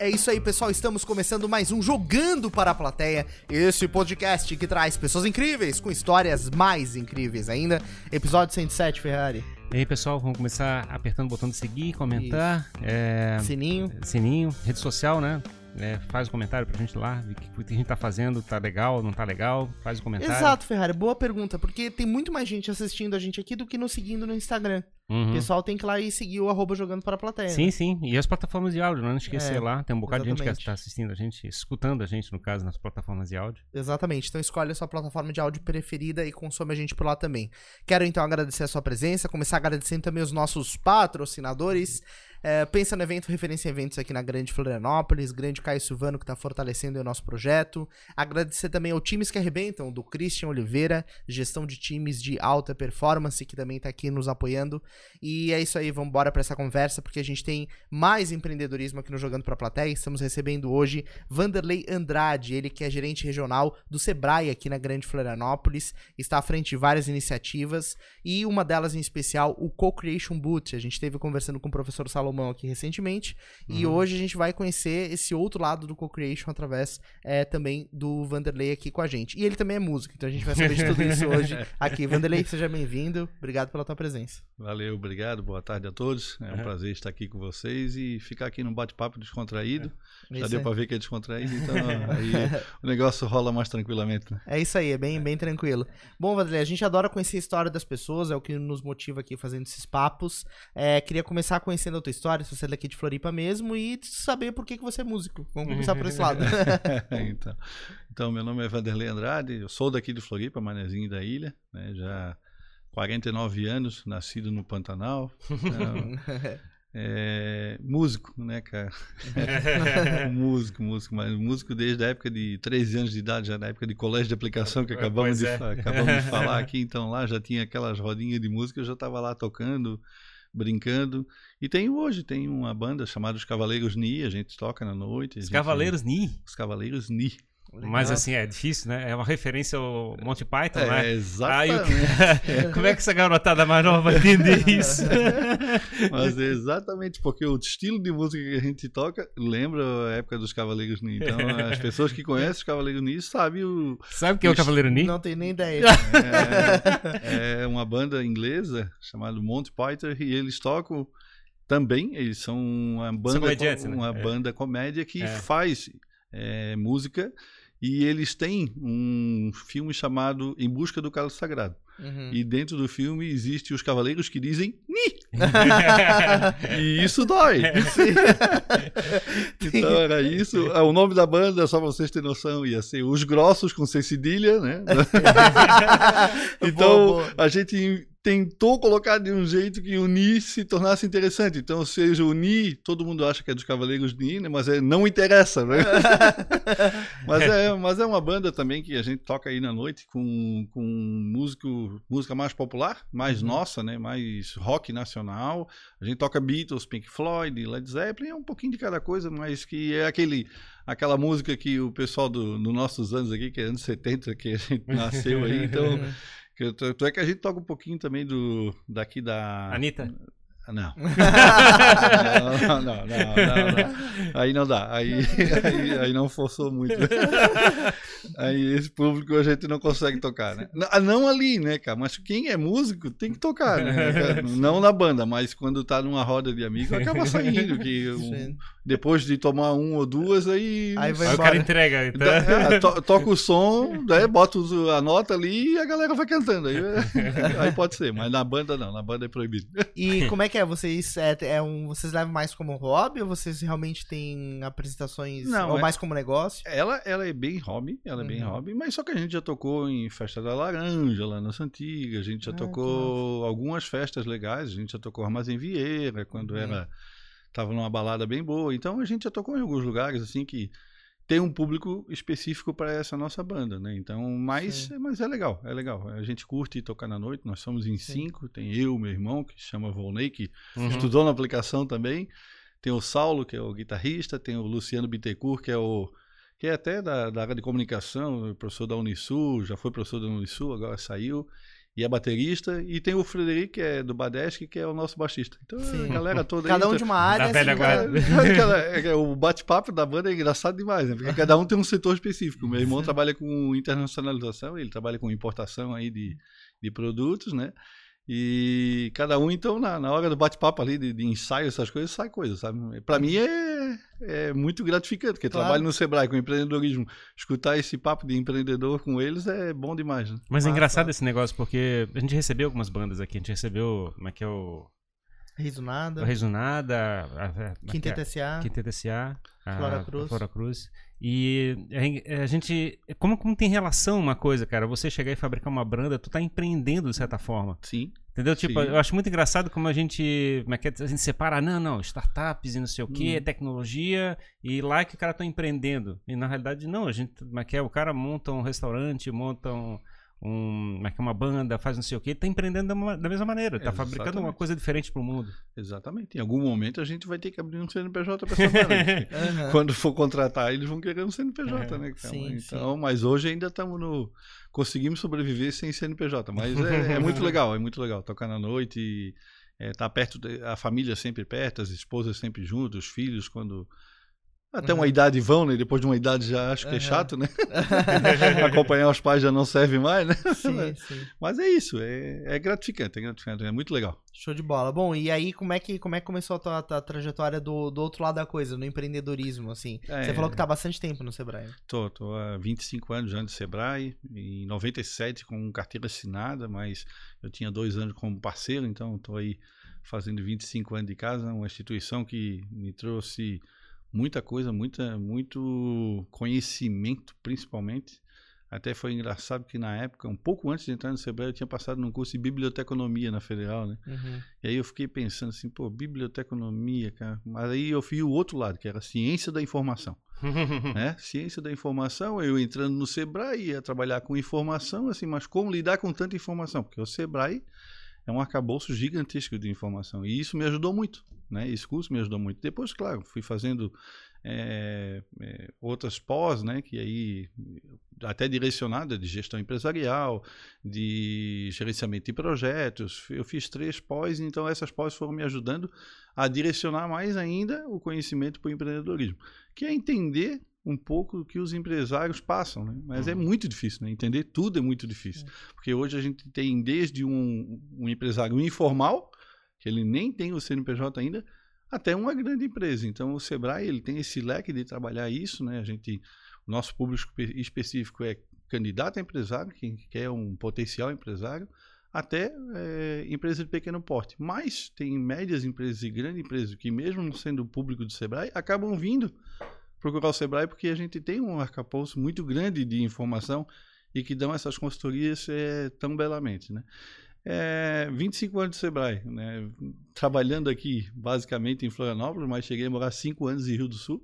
É isso aí, pessoal. Estamos começando mais um Jogando para a Plateia. Esse podcast que traz pessoas incríveis com histórias mais incríveis ainda. Episódio 107, Ferrari. E aí, pessoal, vamos começar apertando o botão de seguir, comentar. É, Sininho. sininho, rede social, né? É, faz um comentário pra gente lá, o que, a gente tá fazendo, tá legal, não tá legal, faz um comentário. Exato, Ferrari. Boa pergunta, porque tem muito mais gente assistindo a gente aqui do que nos seguindo no Instagram. Uhum. O pessoal tem que ir lá e seguir o arroba Jogando para a Plateia. Sim, sim. E as plataformas de áudio, não esquecer É, lá. Tem um bocado de gente exatamente. que está assistindo a gente, escutando a gente, no caso, nas plataformas de áudio. Exatamente. Então escolhe a sua plataforma de áudio preferida e consome a gente por lá também. Quero então agradecer a sua presença, começar agradecendo também os nossos patrocinadores. É, pensa no evento Referência em Eventos aqui na Grande Florianópolis, Grande Caio Silvano que está fortalecendo o nosso projeto. Agradecer também ao Times que Arrebentam, do Christian Oliveira, gestão de times de alta performance, que também está aqui nos apoiando. E é isso aí, vamos embora para essa conversa, porque a gente tem mais empreendedorismo aqui no Jogando para a Plateia. Estamos recebendo hoje Vanderlei Andrade, ele que é gerente regional do Sebrae aqui na Grande Florianópolis, está à frente de várias iniciativas e uma delas em especial o Co-Creation Boot. A gente esteve conversando com o professor Salomão aqui recentemente e hoje a gente vai conhecer esse outro lado do Co-Creation através é, também do Vanderlei aqui com a gente. E ele também é músico, então a gente vai saber de tudo isso hoje aqui. Vanderlei, seja bem-vindo. Obrigado pela tua presença. Valeu, obrigado, boa tarde a todos. É um Uhum. prazer estar aqui com vocês e ficar aqui num bate-papo descontraído. Já Isso deu aí. para ver que é descontraído, então aí o negócio rola mais tranquilamente. Né? É isso aí, é bem, bem tranquilo. Bom, Vanderlei, a gente adora conhecer a história das pessoas, é o que nos motiva aqui fazendo esses papos. É, queria começar conhecendo a tua história, se você é daqui de Floripa mesmo, e saber por que, que você é músico. Vamos começar por esse lado. então, então, meu nome é Vanderlei Andrade, eu sou daqui de Floripa, manezinho da ilha, né? já 49 anos, nascido no Pantanal. Então, é, músico, né, cara? músico, músico, mas músico desde a época de 13 anos de idade, já na época de colégio de aplicação que Pois acabamos, de, é. acabamos de falar aqui, então lá já tinha aquelas rodinhas de música, eu já estava lá tocando, brincando. E tenho hoje, tem uma banda chamada Os Cavaleiros Ni, a gente toca na noite. Os gente- Cavaleiros Ni. Os Cavaleiros Ni. Mas assim, é difícil, né? É uma referência ao Monty Python, É, né? Aí exatamente. o... Como é que essa garotada mais nova vai entender isso? Mas é exatamente porque o estilo de música que a gente toca lembra a época dos Cavaleiros Ni. Então, as pessoas que conhecem os Cavaleiros Ni sabem o, Sabe o que é o Cavaleiro Ni? Não tenho nem ideia. É, é uma banda inglesa chamada Monty Python e eles tocam também. Eles são uma banda, co- né? uma É. banda comédia que É. faz é, música e eles têm um filme chamado Em Busca do Cálice Sagrado. Uhum. E dentro do filme existe os cavaleiros que dizem Ni! E isso dói. então era isso. Ah, O nome da banda, só pra vocês terem noção, ia ser Os Grossos com C cedilha, né? então Boa, boa. a gente tentou colocar de um jeito que o Ni se tornasse interessante. Então, seja o Ni, todo mundo acha que é dos Cavaleiros Ni, né? mas é, não interessa, né? mas, é, mas é uma banda também que a gente toca aí na noite com, com músico, música mais popular, mais Uhum. nossa, né? Mais rock nacional. A gente toca Beatles, Pink Floyd, Led Zeppelin, é um pouquinho de cada coisa, mas que é aquele aquela música que o pessoal do, dos nossos anos aqui, que é anos 70, que a gente nasceu aí, então tanto é que a gente toca um pouquinho também do daqui da Anitta? Não. não, não, não, não, não. Aí não dá. Aí, aí, aí não forçou muito. Aí esse público a gente não consegue tocar, né? Não- ah, Não ali, né, cara? Mas quem é músico tem que tocar, né? Não na banda, mas quando tá numa roda de amigos acaba saindo. Que um- depois de tomar um ou duas, aí. Aí vai Aí o cara entrega. Então... É, to- toca o som, daí bota os- a nota ali e a galera vai cantando. Aí, aí pode ser, mas na banda não, na banda é proibido. E como é que é? Vocês, é, é um, vocês levam mais como hobby ou vocês realmente têm apresentações Não, ou é- mais como negócio? Ela, ela é bem hobby, ela é bem Uhum. hobby, mas só que a gente já tocou em Festa da Laranja lá na Santiga, a gente já Ah, tocou algumas festas legais, a gente já tocou Armazém Vieira, quando Uhum. era tava numa balada bem boa. Então a gente já tocou em alguns lugares assim que tem um público específico para essa nossa banda, né? Então, mas, Sim. mas é legal, é legal. A gente curte tocar na noite, nós somos em Sim. cinco, tem eu, meu irmão, que se chama Volney, que Uhum. estudou na aplicação também. Tem o Saulo, que é o guitarrista, tem o Luciano Bittencourt, que é o que é até da, da área de comunicação, professor da Unisul, já foi professor da Unisul, agora saiu. E é baterista, e tem o Frederico, que é do Badesc, que é o nosso baixista. Então Sim. a galera toda Cada aí, um de uma área. Velha assim, cara. Aquela- é- o bate-papo da banda é engraçado demais, né? Porque cada um tem um setor específico. Meu irmão trabalha com internacionalização, ele trabalha com importação aí de, de produtos, né? E cada um, então, na, na hora do bate-papo ali, de, de ensaio, essas coisas, sai coisa, sabe? Pra mim é, é muito gratificante, porque Claro. trabalho no Sebrae com empreendedorismo, escutar esse papo de empreendedor com eles é bom demais, né? Mas é engraçado esse negócio, porque a gente recebeu algumas bandas aqui. A gente recebeu, como é que é o... Riso O nada. Resonada, a, a, como é que é? Quinteto SA. Quinteto SA, Flora Cruz. a Flora Cruz. E a, gente. Como, como tem relação uma coisa, cara? Você chegar e fabricar uma banda, tu tá empreendendo de certa forma. Sim. Entendeu? Tipo, Sim. eu acho muito engraçado como a gente. Como é que é? A gente separa, não, não, startups e não sei o que, Uhum. tecnologia, e lá que o cara tá empreendendo. E na realidade, não, a gente. Como é que é? O cara monta um restaurante, monta um. Um como é que é? Uma banda, faz não sei o que, tá empreendendo da, da mesma maneira, tá fabricando uma coisa diferente pro mundo. Exatamente. Em algum momento a gente vai ter que abrir um CNPJ para essa Aham. Quando for contratar, eles vão querer um CNPJ, É, né? cara? sim, então, mas hoje ainda estamos no. Conseguimos sobreviver sem CNPJ. Mas é, é muito legal, é muito legal. Tocar na noite e é, tá perto, de- a família sempre perto, as esposas sempre juntas, os filhos, quando. Até uma Uhum. idade vão, né? Depois de uma idade já acho que é Uhum. chato, né? Acompanhar os pais já não serve mais, né? Sim, sim. Mas é isso, é, é gratificante, é gratificante, é muito legal. Show de bola. Bom, e aí como é que, como é que começou a tua, tua trajetória do, do outro lado da coisa, no empreendedorismo, assim? É. Você falou que tá há bastante tempo no Sebrae. Tô, tô há 25 anos já de Sebrae, em 97 com carteira assinada, mas eu tinha dois anos como parceiro, então estou aí fazendo 25 anos de casa, uma instituição que me trouxe muita coisa, muita, muito conhecimento, principalmente. Até foi engraçado que na época, um pouco antes de entrar no Sebrae, eu tinha passado num curso de biblioteconomia na Federal, né? Uhum. E aí eu fiquei pensando assim, pô, biblioteconomia, cara. Mas aí eu fui o outro lado, que era ciência da informação né? Ciência da informação, eu entrando no Sebrae, ia trabalhar com informação, assim, mas como lidar com tanta informação? Porque o Sebrae é um arcabouço gigantesco de informação. E isso me ajudou muito, né? Esse curso me ajudou muito. Depois, claro, fui fazendo é, é, outras pós, né? Que aí até direcionada de gestão empresarial, de gerenciamento de projetos. Eu fiz três pós, então essas pós foram me ajudando a direcionar mais ainda o conhecimento para o empreendedorismo, que é entender um pouco do que os empresários passam, né? Mas é Uhum. muito difícil, né? Entender tudo é muito difícil, porque hoje a gente tem desde um, um empresário informal, que ele nem tem o CNPJ ainda, até uma grande empresa. Então o Sebrae ele tem esse leque de trabalhar isso, né? A gente, o nosso público espe- específico é candidato a empresário, quem quer um potencial empresário, até eh, empresa de pequeno porte. Mas tem médias empresas e grandes empresas que, mesmo não sendo público do Sebrae, acabam vindo procurar o Sebrae porque a gente tem um arcabouço muito grande de informação e que dão essas consultorias eh, tão belamente, né? É, 25 anos de Sebrae, né? trabalhando aqui basicamente em Florianópolis, mas cheguei a morar 5 anos em Rio do Sul.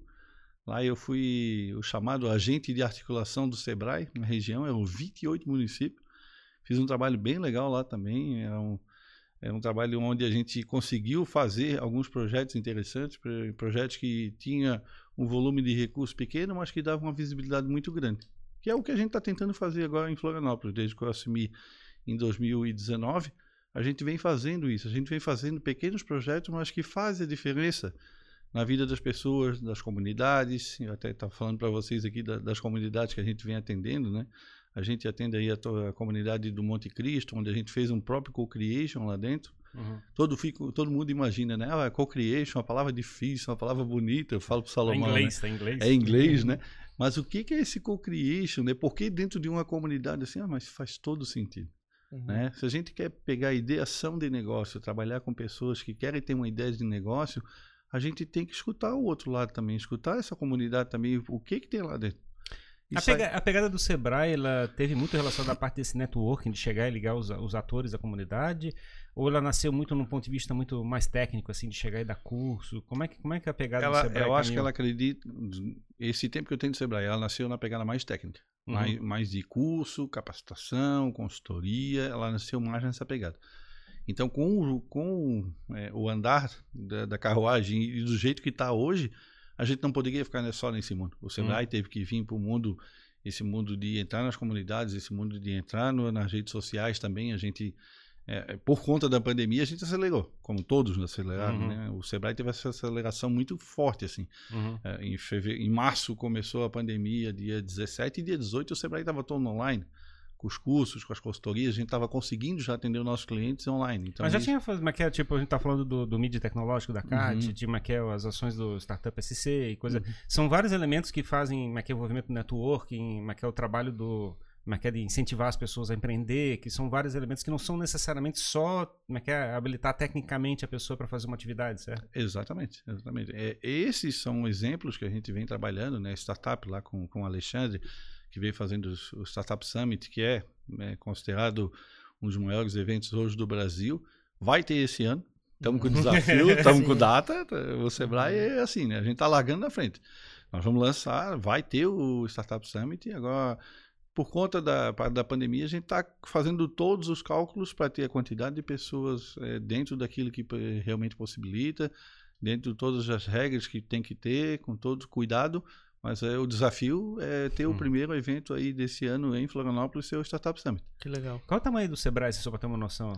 Lá eu fui o chamado agente de articulação do Sebrae, na região, eram 28 municípios. Fiz um trabalho bem legal lá também, é um, é um trabalho onde a gente conseguiu fazer alguns projetos interessantes, pro- projetos que tinha um volume de recursos pequeno, mas que davam uma visibilidade muito grande. Que é o que a gente está tentando fazer agora em Florianópolis, desde que eu assumi em 2019, a gente vem fazendo isso. A gente vem fazendo pequenos projetos, mas que fazem a diferença na vida das pessoas, das comunidades. Eu até estava falando para vocês aqui da- das comunidades que a gente vem atendendo, né? A gente atende aí a, a comunidade do Monte Cristo, onde a gente fez um próprio co-creation lá dentro. Uhum. Todo, fico, todo mundo imagina, né? Ah, co-creation, uma palavra difícil, uma palavra bonita. Eu falo para É Salomão, né? inglês, tá em inglês. É inglês, né? Mas o que é esse co-creation, né? Por que dentro de uma comunidade assim? Ah, mas faz todo sentido, Uhum. né? Se a gente quer pegar a ideação de negócio, trabalhar com pessoas que querem ter uma ideia de negócio, a gente tem que escutar o outro lado também, escutar essa comunidade também, o que que tem lá dentro. A, pega- a pegada do Sebrae, ela teve muito relação da parte desse networking, de chegar e ligar os, os atores da comunidade, ou ela nasceu muito num ponto de vista muito mais técnico, assim, de chegar e dar curso? Como é que, como é, que a pegada ela, do Sebrae eu acho que caminhou? ela acredita, esse tempo que eu tenho de Sebrae, ela nasceu na pegada mais técnica, Uhum. mais, mais de curso, capacitação, consultoria, ela nasceu mais nessa pegada. Então, com, o- com é, o andar da, da carruagem e do jeito que está hoje, a gente não poderia ficar só nesse mundo. O Sebrae teve que vir para o mundo esse mundo de entrar nas comunidades, esse mundo de entrar no, nas redes sociais também, a gente é, por conta da pandemia, a gente acelerou, como todos aceleraram. Uhum. Né? O Sebrae teve essa aceleração muito forte. assim. Uhum. É, em, fevereiro, em março começou a pandemia, dia 17, e dia 18 o Sebrae estava todo online. Com os cursos, com as consultorias, a gente estava conseguindo já atender os nossos clientes online. Então, Mas já tinha, Maquia, tipo, a gente está falando do, do mídia tecnológico da CAT, uhum. de Maquia, as ações do Startup SC e coisa. Uhum. São vários elementos que fazem Maquia, o envolvimento do networking, Maquia, o trabalho do é, de incentivar as pessoas a empreender, que são vários elementos que não são necessariamente só é, habilitar tecnicamente a pessoa para fazer uma atividade, certo? Exatamente, exatamente. É, esses são exemplos que a gente vem trabalhando, né? Startup lá com, com o Alexandre, que veio fazendo o Startup Summit, que é né, considerado um dos maiores eventos hoje do Brasil. Vai ter esse ano. Estamos com desafio, estamos com data. O Sebrae é assim, né? A gente está largando na frente. Nós vamos lançar, vai ter o Startup Summit. Agora, por conta da, da pandemia, a gente está fazendo todos os cálculos para ter a quantidade de pessoas é, dentro daquilo que realmente possibilita, dentro de todas as regras que tem que ter, com todo cuidado. Mas é, o desafio é ter hum. o primeiro evento aí desse ano em Florianópolis, ser o Startup Summit. Que legal. Qual o tamanho do Sebrae, só para ter uma noção?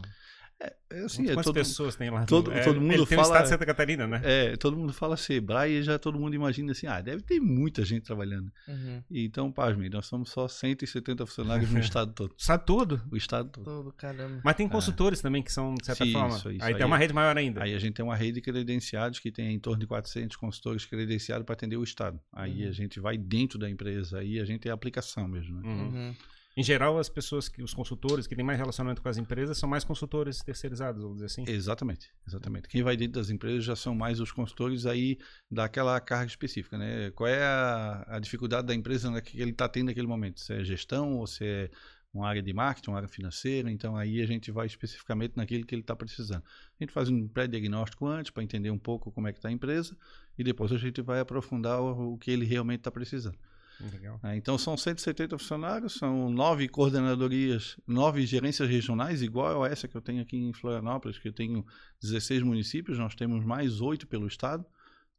É, é assim, é Quantas todo, pessoas tem lá? Todo, é, todo mundo ele tem fala. o estado de Santa Catarina, né? É, todo mundo fala Sebrae e já todo mundo imagina assim, ah, deve ter muita gente trabalhando. Uhum. Então, pasme, nós somos só 170 funcionários no estado todo. Sabe tudo? O estado todo. Todo, caramba. Mas tem consultores é. também que são, de certa Sim, forma. Isso, isso, aí, aí, tem uma rede maior ainda. Aí a gente tem uma rede de credenciados que tem em torno de 400 consultores credenciados para atender o estado. Aí uhum. a gente vai dentro da empresa, aí a gente é aplicação mesmo. Né? Uhum. Em geral, as pessoas que, os consultores que têm mais relacionamento com as empresas são mais consultores terceirizados, vamos dizer assim. Exatamente, exatamente. Quem vai dentro das empresas já são mais os consultores aí daquela carga específica, né? Qual é a, a dificuldade da empresa que ele está tendo naquele momento? Se é gestão ou se é uma área de marketing, uma área financeira, então aí a gente vai especificamente naquilo que ele está precisando. A gente faz um pré-diagnóstico antes para entender um pouco como é que está a empresa e depois a gente vai aprofundar o, o que ele realmente está precisando. Legal. É, então são 170 funcionários, são nove coordenadorias, nove gerências regionais, igual a essa que eu tenho aqui em Florianópolis, que eu tenho 16 municípios, nós temos mais oito pelo estado.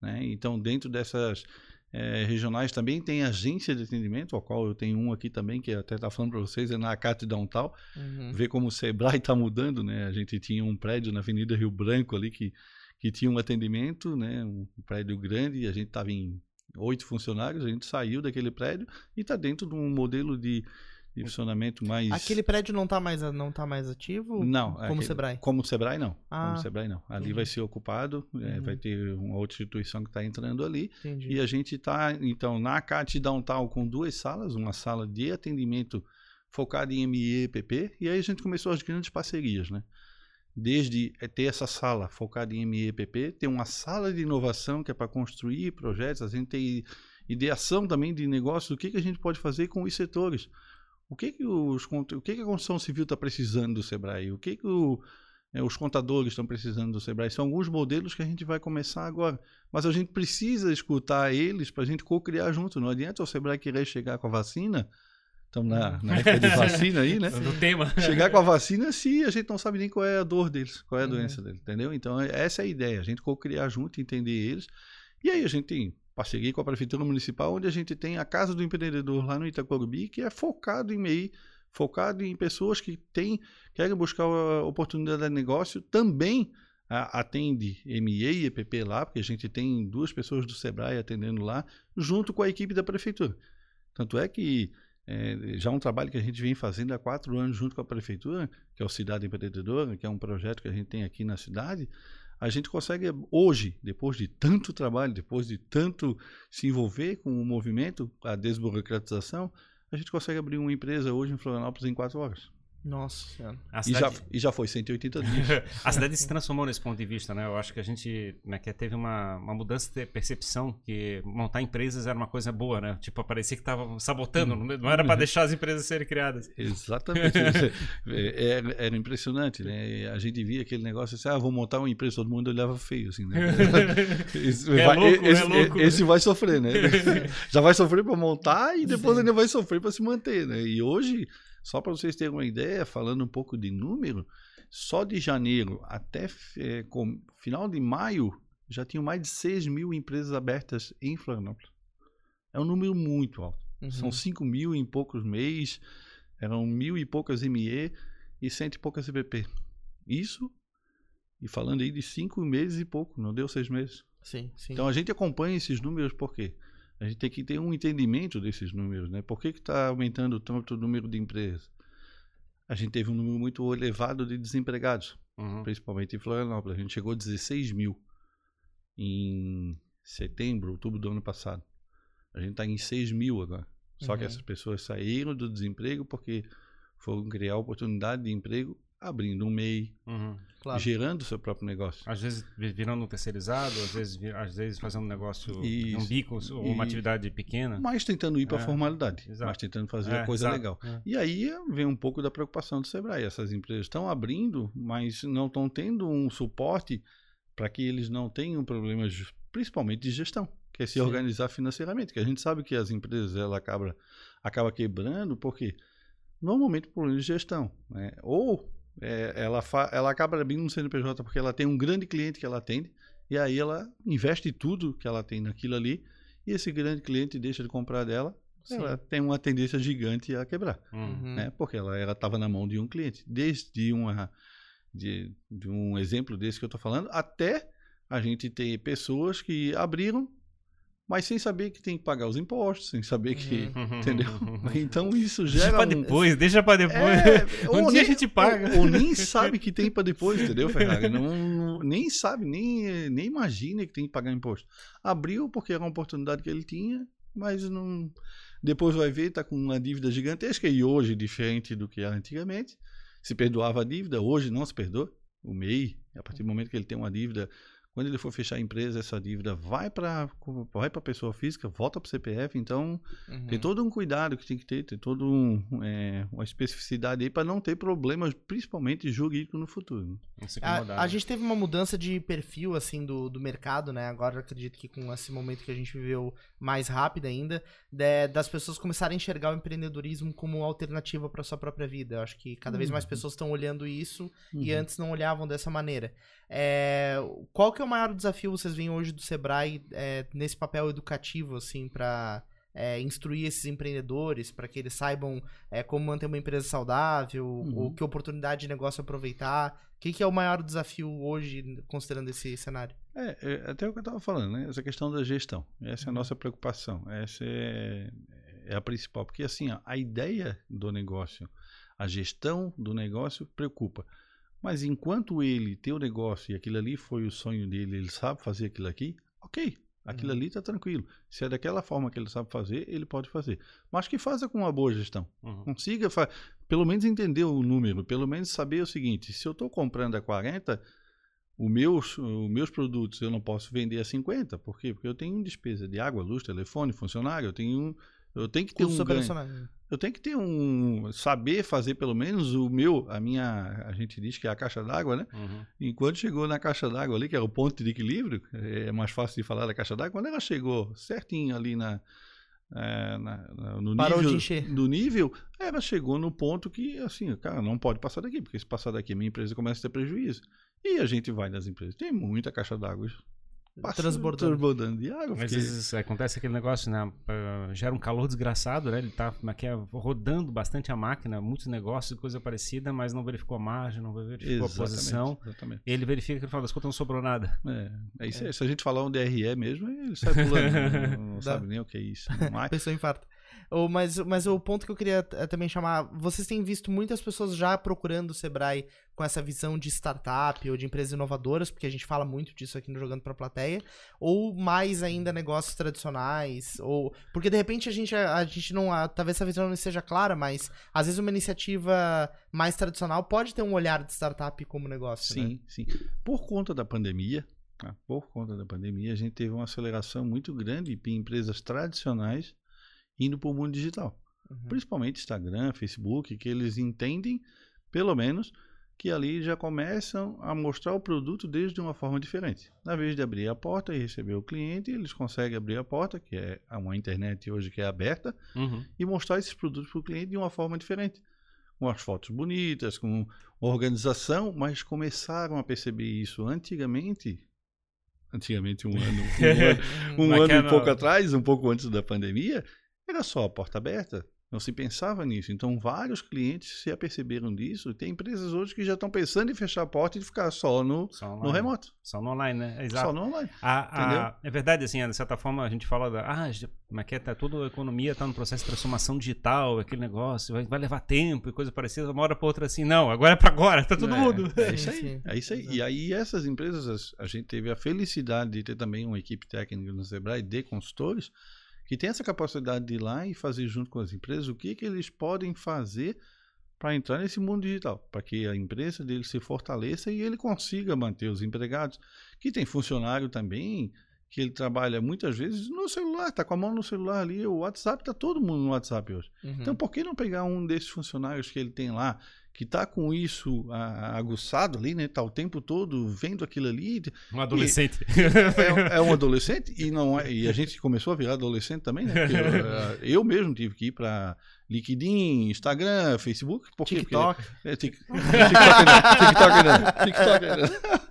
Né? Então, dentro dessas é, regionais também tem agência de atendimento, ao qual eu tenho um aqui também, que até está falando para vocês, é na Acate Downtown. Uhum. Ver como o Sebrae está mudando, né? A gente tinha um prédio na Avenida Rio Branco ali que, que tinha um atendimento, né? Um prédio grande, e a gente estava em oito funcionários, a gente saiu daquele prédio e está dentro de um modelo de, de funcionamento mais. Aquele prédio não está mais, não tá mais ativo? Não. Como aquele, o Sebrae? Como o Sebrae, não. Ah, como o Sebrae, não. Ali uhum. vai ser ocupado, é, uhum. vai ter uma outra instituição que está entrando ali. Entendi. E a gente está, então, na CAT Downtown com duas salas, uma sala de atendimento focada em ME e PP, e aí a gente começou as grandes parcerias, né? Desde é, ter essa sala focada em MEPP, ter uma sala de inovação que é para construir projetos, a gente tem ideação também de negócios, o que, que a gente pode fazer com os setores. O que, que, os, o que, que a construção civil está precisando do Sebrae? O que, que o, é, os contadores estão precisando do Sebrae? São alguns modelos que a gente vai começar agora. Mas a gente precisa escutar eles para a gente co-criar junto. Não adianta o Sebrae querer chegar com a vacina Estamos na, na época de vacina aí, né? No tema. Chegar com a vacina se a gente não sabe nem qual é a dor deles, qual é a uhum. doença deles, entendeu? Então, é, essa é a ideia, a gente co-criar junto, entender eles. E aí a gente tem parceria com a Prefeitura Municipal, onde a gente tem a Casa do Empreendedor lá no Itacorubi, que é focado em MEI, focado em pessoas que têm, querem buscar a oportunidade de negócio, também a, atende MEI e EPP lá, porque a gente tem duas pessoas do Sebrae atendendo lá, junto com a equipe da Prefeitura. Tanto é que é, já um trabalho que a gente vem fazendo há quatro anos junto com a prefeitura, que é o Cidade Empreendedora, que é um projeto que a gente tem aqui na cidade, a gente consegue hoje, depois de tanto trabalho, depois de tanto se envolver com o movimento, a desburocratização, a gente consegue abrir uma empresa hoje em Florianópolis em quatro horas. Nossa Senhora. Cidade... E, já, e já foi 180 dias. a cidade se transformou nesse ponto de vista, né? Eu acho que a gente né, que teve uma, uma mudança de percepção que montar empresas era uma coisa boa, né? Tipo, parecia que estava sabotando, não era para deixar as empresas serem criadas. Exatamente. É, era, era, impressionante, né? A gente via aquele negócio assim, ah, vou montar uma empresa, todo mundo olhava feio, assim, né? Esse, é vai, louco, esse, é louco. esse vai sofrer, né? Já vai sofrer para montar e depois Sim. ainda vai sofrer para se manter, né? E hoje só para vocês terem uma ideia, falando um pouco de número, só de janeiro até é, com, final de maio já tinham mais de 6 mil empresas abertas em Florianópolis. É um número muito alto. Uhum. São 5 mil em poucos meses, eram mil e poucas ME e cento e poucas IBP. Isso, e falando aí de cinco meses e pouco, não deu seis meses. Sim, sim. Então a gente acompanha esses números por quê? A gente tem que ter um entendimento desses números, né? Por que está aumentando tanto o número de empresas? A gente teve um número muito elevado de desempregados, uhum. principalmente em Florianópolis. A gente chegou a 16 mil em setembro, outubro do ano passado. A gente está em 6 mil agora. Só uhum. que essas pessoas saíram do desemprego porque foram criar oportunidade de emprego abrindo um MEI, uhum, claro. gerando seu próprio negócio. Às vezes virando um terceirizado, às vezes, às vezes fazendo um negócio, Isso. um bico ou uma atividade pequena. Mas tentando ir para a é, formalidade, exato. mas tentando fazer é, a coisa exato. legal. É. E aí vem um pouco da preocupação do Sebrae. Essas empresas estão abrindo, mas não estão tendo um suporte para que eles não tenham problemas, principalmente de gestão, que é se Sim. organizar financeiramente. Que a gente sabe que as empresas ela acaba, acaba quebrando porque normalmente por problemas de gestão. Né? Ou é, ela, fa, ela acaba abrindo um CNPJ porque ela tem um grande cliente que ela atende, e aí ela investe tudo que ela tem naquilo ali, e esse grande cliente deixa de comprar dela, Sim. ela tem uma tendência gigante a quebrar, uhum. né? porque ela estava na mão de um cliente. Desde uma, de, de um exemplo desse que eu estou falando, até a gente ter pessoas que abriram mas sem saber que tem que pagar os impostos, sem saber que. Uhum. Entendeu? Então isso gera. Deixa pra depois, um... deixa pra depois. É, um dia nem, a gente paga. Ou, ou, nem sabe que tem pra depois, entendeu, Ferrari? Não, nem sabe, nem, nem imagina que tem que pagar imposto. Abriu porque era uma oportunidade que ele tinha, mas não. Depois vai ver, tá com uma dívida gigantesca e hoje, diferente do que era antigamente, se perdoava a dívida, hoje não se perdoa. O MEI, a partir do momento que ele tem uma dívida quando ele for fechar a empresa, essa dívida vai para vai a pessoa física, volta para o CPF. Então, uhum. tem todo um cuidado que tem que ter, tem toda um, é, uma especificidade aí para não ter problemas, principalmente jurídico no futuro. A, a, gente teve uma mudança de perfil assim do, do mercado, né? Agora acredito que com esse momento que a gente viveu mais rápido ainda, de, das pessoas começarem a enxergar o empreendedorismo como alternativa para sua própria vida. Eu acho que cada uhum. vez mais pessoas estão olhando isso uhum. e antes não olhavam dessa maneira. É, qual que é o maior desafio vocês veem hoje do Sebrae é, nesse papel educativo, assim, para é, instruir esses empreendedores, para que eles saibam é, como manter uma empresa saudável, uhum. ou que oportunidade de negócio aproveitar? O que, que, é o maior desafio hoje, considerando esse cenário? É, é até o que eu estava falando, né? Essa questão da gestão. Essa é a uhum. nossa preocupação. Essa é, é a principal. Porque, assim, ó, a ideia do negócio, a gestão do negócio preocupa. Mas enquanto ele tem o negócio e aquilo ali foi o sonho dele, ele sabe fazer aquilo aqui, ok. Aquilo uhum. ali está tranquilo. Se é daquela forma que ele sabe fazer, ele pode fazer. Mas que faça com uma boa gestão. Uhum. Consiga, pelo menos entender o número, pelo menos saber o seguinte: se eu estou comprando a 40, os meus, os meus produtos eu não posso vender a 50. Por quê? Porque eu tenho despesa de água, luz, telefone, funcionário, eu tenho eu tenho que ter Curso um ganho. Eu tenho que ter um saber fazer pelo menos o meu, a minha, a gente diz que é a caixa d'água, né? Uhum. Enquanto chegou na caixa d'água ali, que era o ponto de equilíbrio, é mais fácil de falar da caixa d'água. Quando ela chegou certinho ali na, é, na, no Parou nível, de encher. do nível, ela chegou no ponto que, assim, cara, não pode passar daqui, porque se passar daqui, minha empresa começa a ter prejuízo. E a gente vai nas empresas. Tem muita caixa d'água transbordando. transbordando de água. Às vezes acontece aquele negócio, né? Uh, gera um calor desgraçado, né? Ele tá aqui, é, rodando bastante a máquina, muitos negócios, coisa parecida, mas não verificou a margem, não verificou exatamente, a posição. Exatamente. Ele verifica que das contas não sobrou nada. É, é isso é. Se a gente falar um DRE mesmo, ele sai pulando. não, não sabe nem o que é isso. Mas... Pessoa infarta. Oh, mas, mas o ponto que eu queria também chamar, vocês têm visto muitas pessoas já procurando o Sebrae com essa visão de startup ou de empresas inovadoras, porque a gente fala muito disso aqui no Jogando pra Plateia, ou mais ainda negócios tradicionais, ou porque de repente a gente, a, gente não, a, talvez essa visão não seja clara, mas às vezes uma iniciativa mais tradicional pode ter um olhar de startup como negócio, Sim, né? sim. Por conta da pandemia, tá? por conta da pandemia, a gente teve uma aceleração muito grande em empresas tradicionais indo para o mundo digital. Uhum. Principalmente Instagram, Facebook, que eles entendem, pelo menos, que ali já começam a mostrar o produto desde uma forma diferente. Na vez de abrir a porta e receber o cliente, eles conseguem abrir a porta, que é uma internet hoje que é aberta, uhum. e mostrar esses produtos para o cliente de uma forma diferente. Com as fotos bonitas, com organização, mas começaram a perceber isso antigamente. Antigamente, um ano, um ano, um ano e pouco atrás, um pouco antes da pandemia, era só a porta aberta. Não se pensava nisso. Então, vários clientes se aperceberam disso. Tem empresas hoje que já estão pensando em fechar a porta e ficar só no, só no remoto. Só no online, né? Exato. Só no online. A, a, é verdade, assim, de certa forma a gente fala da. Ah, como é que é? Tá, toda a economia está no processo de transformação digital, aquele negócio, vai, vai levar tempo e coisa parecida. Uma hora para outra assim, não, agora é para agora, tá todo é, mundo. É isso aí. É isso aí. E aí, essas empresas, a gente teve a felicidade de ter também uma equipe técnica no Sebrae de consultores que tem essa capacidade de ir lá e fazer junto com as empresas o que, que eles podem fazer para entrar nesse mundo digital, para que a empresa dele se fortaleça e ele consiga manter os empregados, que tem funcionário também, que ele trabalha muitas vezes no celular, está com a mão no celular ali, o WhatsApp, está todo mundo no WhatsApp hoje. Uhum. Então, por que não pegar um desses funcionários que ele tem lá, que está com isso aguçado ali, né? Tá o tempo todo vendo aquilo ali. Um adolescente. É, é, um adolescente e não é, e a gente começou a virar adolescente também, né? Eu, eu, mesmo tive que ir para LinkedIn, Instagram, Facebook, porque, TikTok. Porque, é, TikTok, TikTok, não, TikTok não.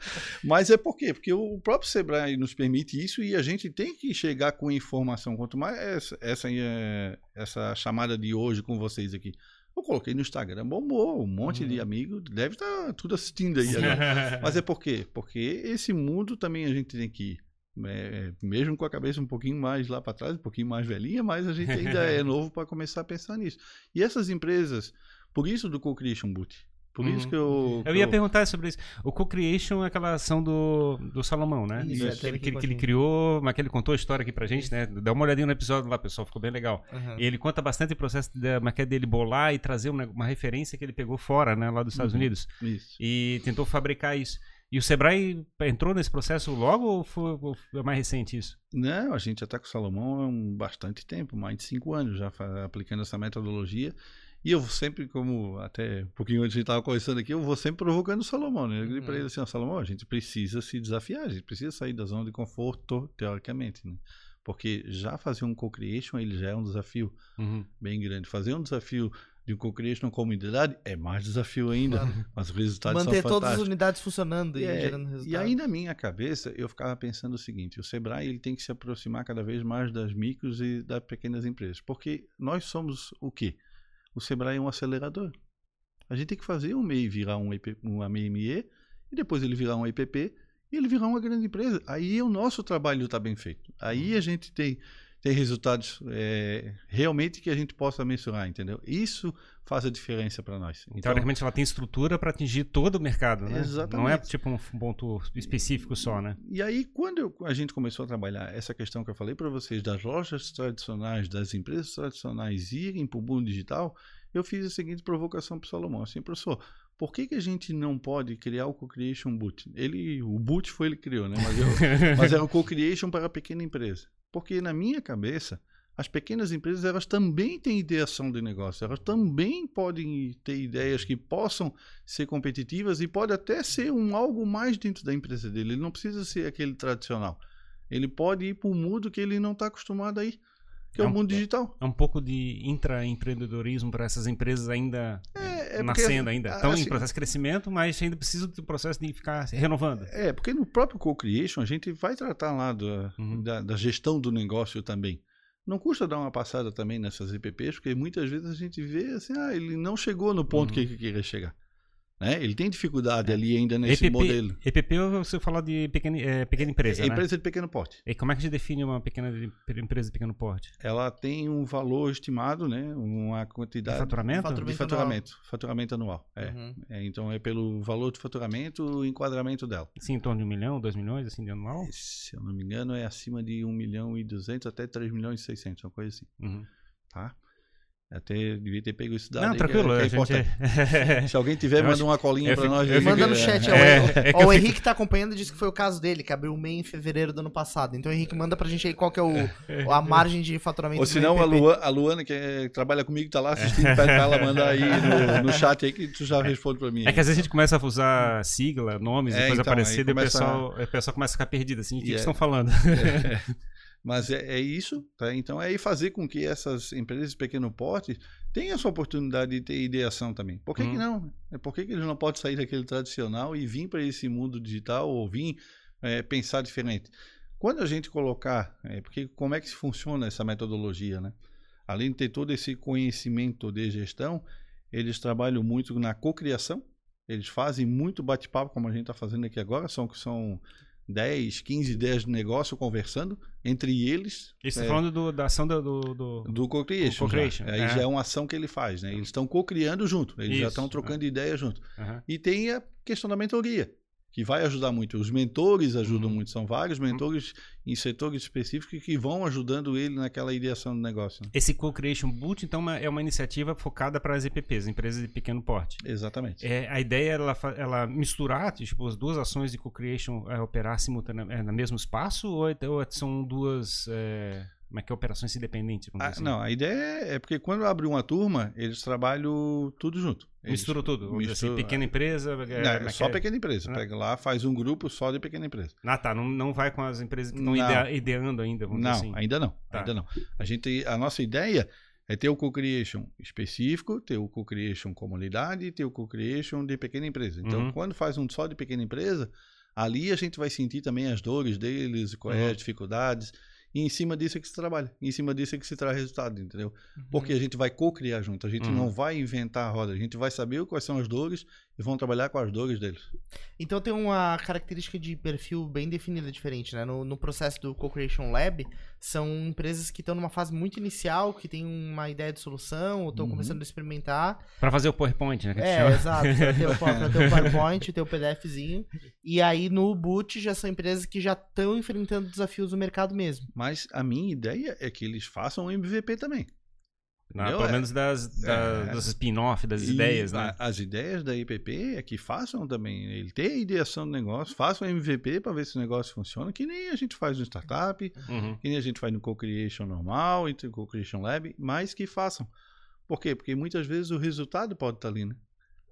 Mas é por quê? Porque o próprio Sebrae nos permite isso e a gente tem que chegar com informação. Quanto mais essa, essa, é, essa chamada de hoje com vocês aqui, eu coloquei no Instagram, bombou, um monte de amigos, deve estar tá tudo assistindo aí agora. Mas é por quê? Porque esse mundo também a gente tem que ir. É, mesmo com a cabeça um pouquinho mais lá para trás, um pouquinho mais velhinha, mas a gente ainda é novo para começar a pensar nisso. E essas empresas, por isso do Co-Creation Boot, por uhum. isso que eu. Eu ia eu... perguntar sobre isso. O Co-Creation é aquela ação do, do Salomão, né? Isso, isso. Que, que, que, ele criou, mas que ele contou a história aqui pra gente, isso. né? Dá uma olhadinha no episódio lá, pessoal, ficou bem legal. Uhum. E ele conta bastante o processo de, mas que é dele bolar e trazer uma, uma, referência que ele pegou fora, né? Lá dos Estados uhum. Unidos. Isso. E tentou fabricar isso. E o Sebrae entrou nesse processo logo ou foi, ou foi mais recente isso? Não, a gente já está com o Salomão há um bastante tempo, mais de cinco anos já aplicando essa metodologia. E eu sempre, como até um pouquinho antes a gente estava conversando aqui, eu vou sempre provocando o Salomão, né? Eu uhum. para ele assim, ó, Salomão, a gente precisa se desafiar, a gente precisa sair da zona de conforto, teoricamente, né? Porque já fazer um co-creation, ele já é um desafio uhum. bem grande. Fazer um desafio de um co-creation com comunidade é mais desafio ainda, claro. mas os resultados Manter são todas as unidades funcionando e, é, gerando resultados. E aí na minha cabeça eu ficava pensando o seguinte, o Sebrae ele tem que se aproximar cada vez mais das micros e das pequenas empresas, porque nós somos o quê? O Sebrae é um acelerador. A gente tem que fazer o MEI virar um, EP, um AMME e depois ele virar um EPP e ele virar uma grande empresa. Aí o nosso trabalho está bem feito. Aí a gente tem, tem resultados é, realmente que a gente possa mensurar, entendeu? Isso faz a diferença para nós. Então, Teoricamente ela tem estrutura para atingir todo o mercado, né? Exatamente. Não é tipo um ponto específico só, né? E aí quando eu, a gente começou a trabalhar essa questão que eu falei para vocês das lojas tradicionais, das empresas tradicionais irem para o mundo digital, eu fiz a seguinte provocação para o Salomão, assim, professor, por que, que a gente não pode criar o Co-Creation Boot? Ele, o Boot foi ele que criou, né? Mas, eu, mas era o Co-Creation para a pequena empresa. Porque na minha cabeça, as pequenas empresas elas também têm ideação de negócio, elas também podem ter ideias que possam ser competitivas e pode até ser um algo mais dentro da empresa dele. Ele não precisa ser aquele tradicional. Ele pode ir para o mundo que ele não está acostumado a ir, que é, é o um, mundo digital. É um pouco de intraempreendedorismo para essas empresas ainda é, é nascendo ainda. Estão assim, em processo de crescimento, mas ainda precisam do processo de ficar renovando. É, porque no próprio Co-Creation a gente vai tratar lá do, uhum. da, da gestão do negócio também. Não custa dar uma passada também nessas EPPs, porque muitas vezes a gente vê assim, ah, ele não chegou no ponto uhum. que ele queria chegar. Né? Ele tem dificuldade é. ali ainda nesse EPP, modelo. EPP você fala de pequena, é, pequena empresa, é, né? Empresa de pequeno porte. E como é que se define uma pequena empresa de pequeno porte? Ela tem um valor estimado, né? uma quantidade... De faturamento? faturamento de faturamento. Anual. Faturamento anual, é. Uhum. é. Então é pelo valor de faturamento o enquadramento dela. Sim, em torno de um milhão, dois milhões assim de anual? Se eu não me engano é acima de um milhão e duzentos até três milhões e seiscentos, uma coisa assim. Uhum. Tá? Até devia ter pego isso dado. Não, tranquilo. Que é, que é Se alguém tiver, manda uma colinha para nós. Eu manda no chat. É, ó, o, o Henrique tá acompanhando e disse que foi o caso dele, que abriu o MEI em fevereiro do ano passado. Então, Henrique, manda pra gente aí qual que é o, a margem de faturamento Ou se não, a, Luana, a Luana, que é, trabalha comigo, tá lá assistindo, pede pra ela mandar aí no, no, chat aí que tu já responde pra mim. É que às vezes a gente começa a usar sigla, nomes e é, coisa então, parecida e o pessoal, a... o pessoal começa a ficar perdido assim. O que, que estão falando? Mas é, é, isso, tá? Então é fazer com que essas empresas de pequeno porte tenham essa oportunidade de ter ideação também. Por que, hum. que não? É, por que, que eles não podem sair daquele tradicional e vir para esse mundo digital ou vir é, pensar diferente? Quando a gente colocar, é, porque como é que funciona essa metodologia, né? além de ter todo esse conhecimento de gestão, eles trabalham muito na cocriação. Eles fazem muito bate-papo, como a gente está fazendo aqui agora. São, são 10, 15 ideias de negócio conversando entre eles. Isso é, falando do, da ação do... Do, do, do co-creation. co-creation, Aí é. já é uma ação que ele faz, né? Eles estão co-criando junto. Eles já Isso, estão trocando ideias junto. Aham. E tem a questão da mentoria, que vai ajudar muito. Os mentores ajudam Uhum. muito. São vários mentores em setores específicos que vão ajudando ele naquela ideação do negócio. né? Esse Co-Creation Boot, então, é uma iniciativa focada para as EPPs, empresas de pequeno porte. Exatamente. É, a ideia é ela, ela misturar tipo, as duas ações de co-creation é, operar simultaneamente no mesmo espaço ou, é- ou são duas é, como é que é, operações independentes? Ah, assim? não, a ideia é porque quando abre uma turma, eles trabalham tudo junto. Eles Misturam tudo. Assim, pequena empresa. é, Não, é é só é? pequena empresa. Ah. Pega lá, faz um grupo só de pequena empresa. Ah, tá. Não, não vai com as empresas que estão Não. idea- ideando ainda, vamos Não, dizer assim. ainda não. Tá. Ainda não. A, gente, a nossa ideia é ter o co-creation específico, ter o co-creation comunidade e ter o co-creation de pequena empresa. Então, Uhum. quando faz um só de pequena empresa, ali a gente vai sentir também as dores deles, quais Uhum. as dificuldades. E em cima disso é que se trabalha. Em cima disso é que se traz resultado, entendeu? Porque a gente vai co-criar junto. A gente Uhum. não vai inventar a roda. A gente vai saber quais são as dores e vão trabalhar com as dores deles. Então tem uma característica de perfil bem definida diferente, né? No, no processo do Co-Creation Lab, são empresas que estão numa fase muito inicial, que tem uma ideia de solução, ou estão Uhum. começando a experimentar. Para fazer o PowerPoint, né? É, chama. exato. Pra ter, o, ter o PowerPoint, ter o PDFzinho. E aí no Boot já são empresas que já estão enfrentando desafios do mercado mesmo. Mas a minha ideia é que eles façam um MVP também. Na- pelo É- menos das, da- é. dos spin-off, das ideias, né? a- As ideias da IPP é que façam também. Ele tem a ideação do negócio, façam MVP para ver se o negócio funciona, que nem a gente faz no startup, Uhum. que nem a gente faz no Co-Creation normal, entre o Co-Creation Lab, mas que façam. Por quê? Porque muitas vezes o resultado pode estar ali, né?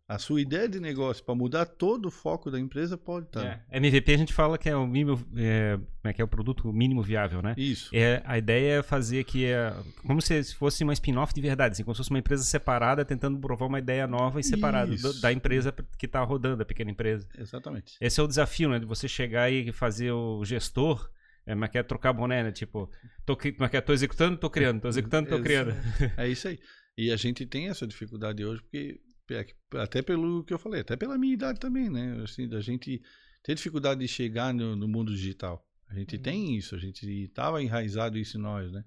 A sua ideia de negócio para mudar todo o foco da empresa pode estar. ali. É. MVP a gente fala que é o mínimo, é, é que é o produto mínimo viável, né? Isso. É, a ideia é fazer que é como se fosse uma spin-off de verdade, assim, como se fosse uma empresa separada tentando provar uma ideia nova e separada do- da empresa que está rodando, a pequena empresa. Exatamente. Esse é o desafio, né? De você chegar e fazer o gestor, é, mas quer trocar boné, né? Tipo, tô, mas quer, tô executando, tô criando, tô executando, tô criando. É isso aí. E a gente tem essa dificuldade hoje, porque até pelo que eu falei, até pela minha idade também, né? Assim, da gente ter dificuldade de chegar no, no mundo digital. A gente tem isso, a gente estava enraizado isso em nós, né?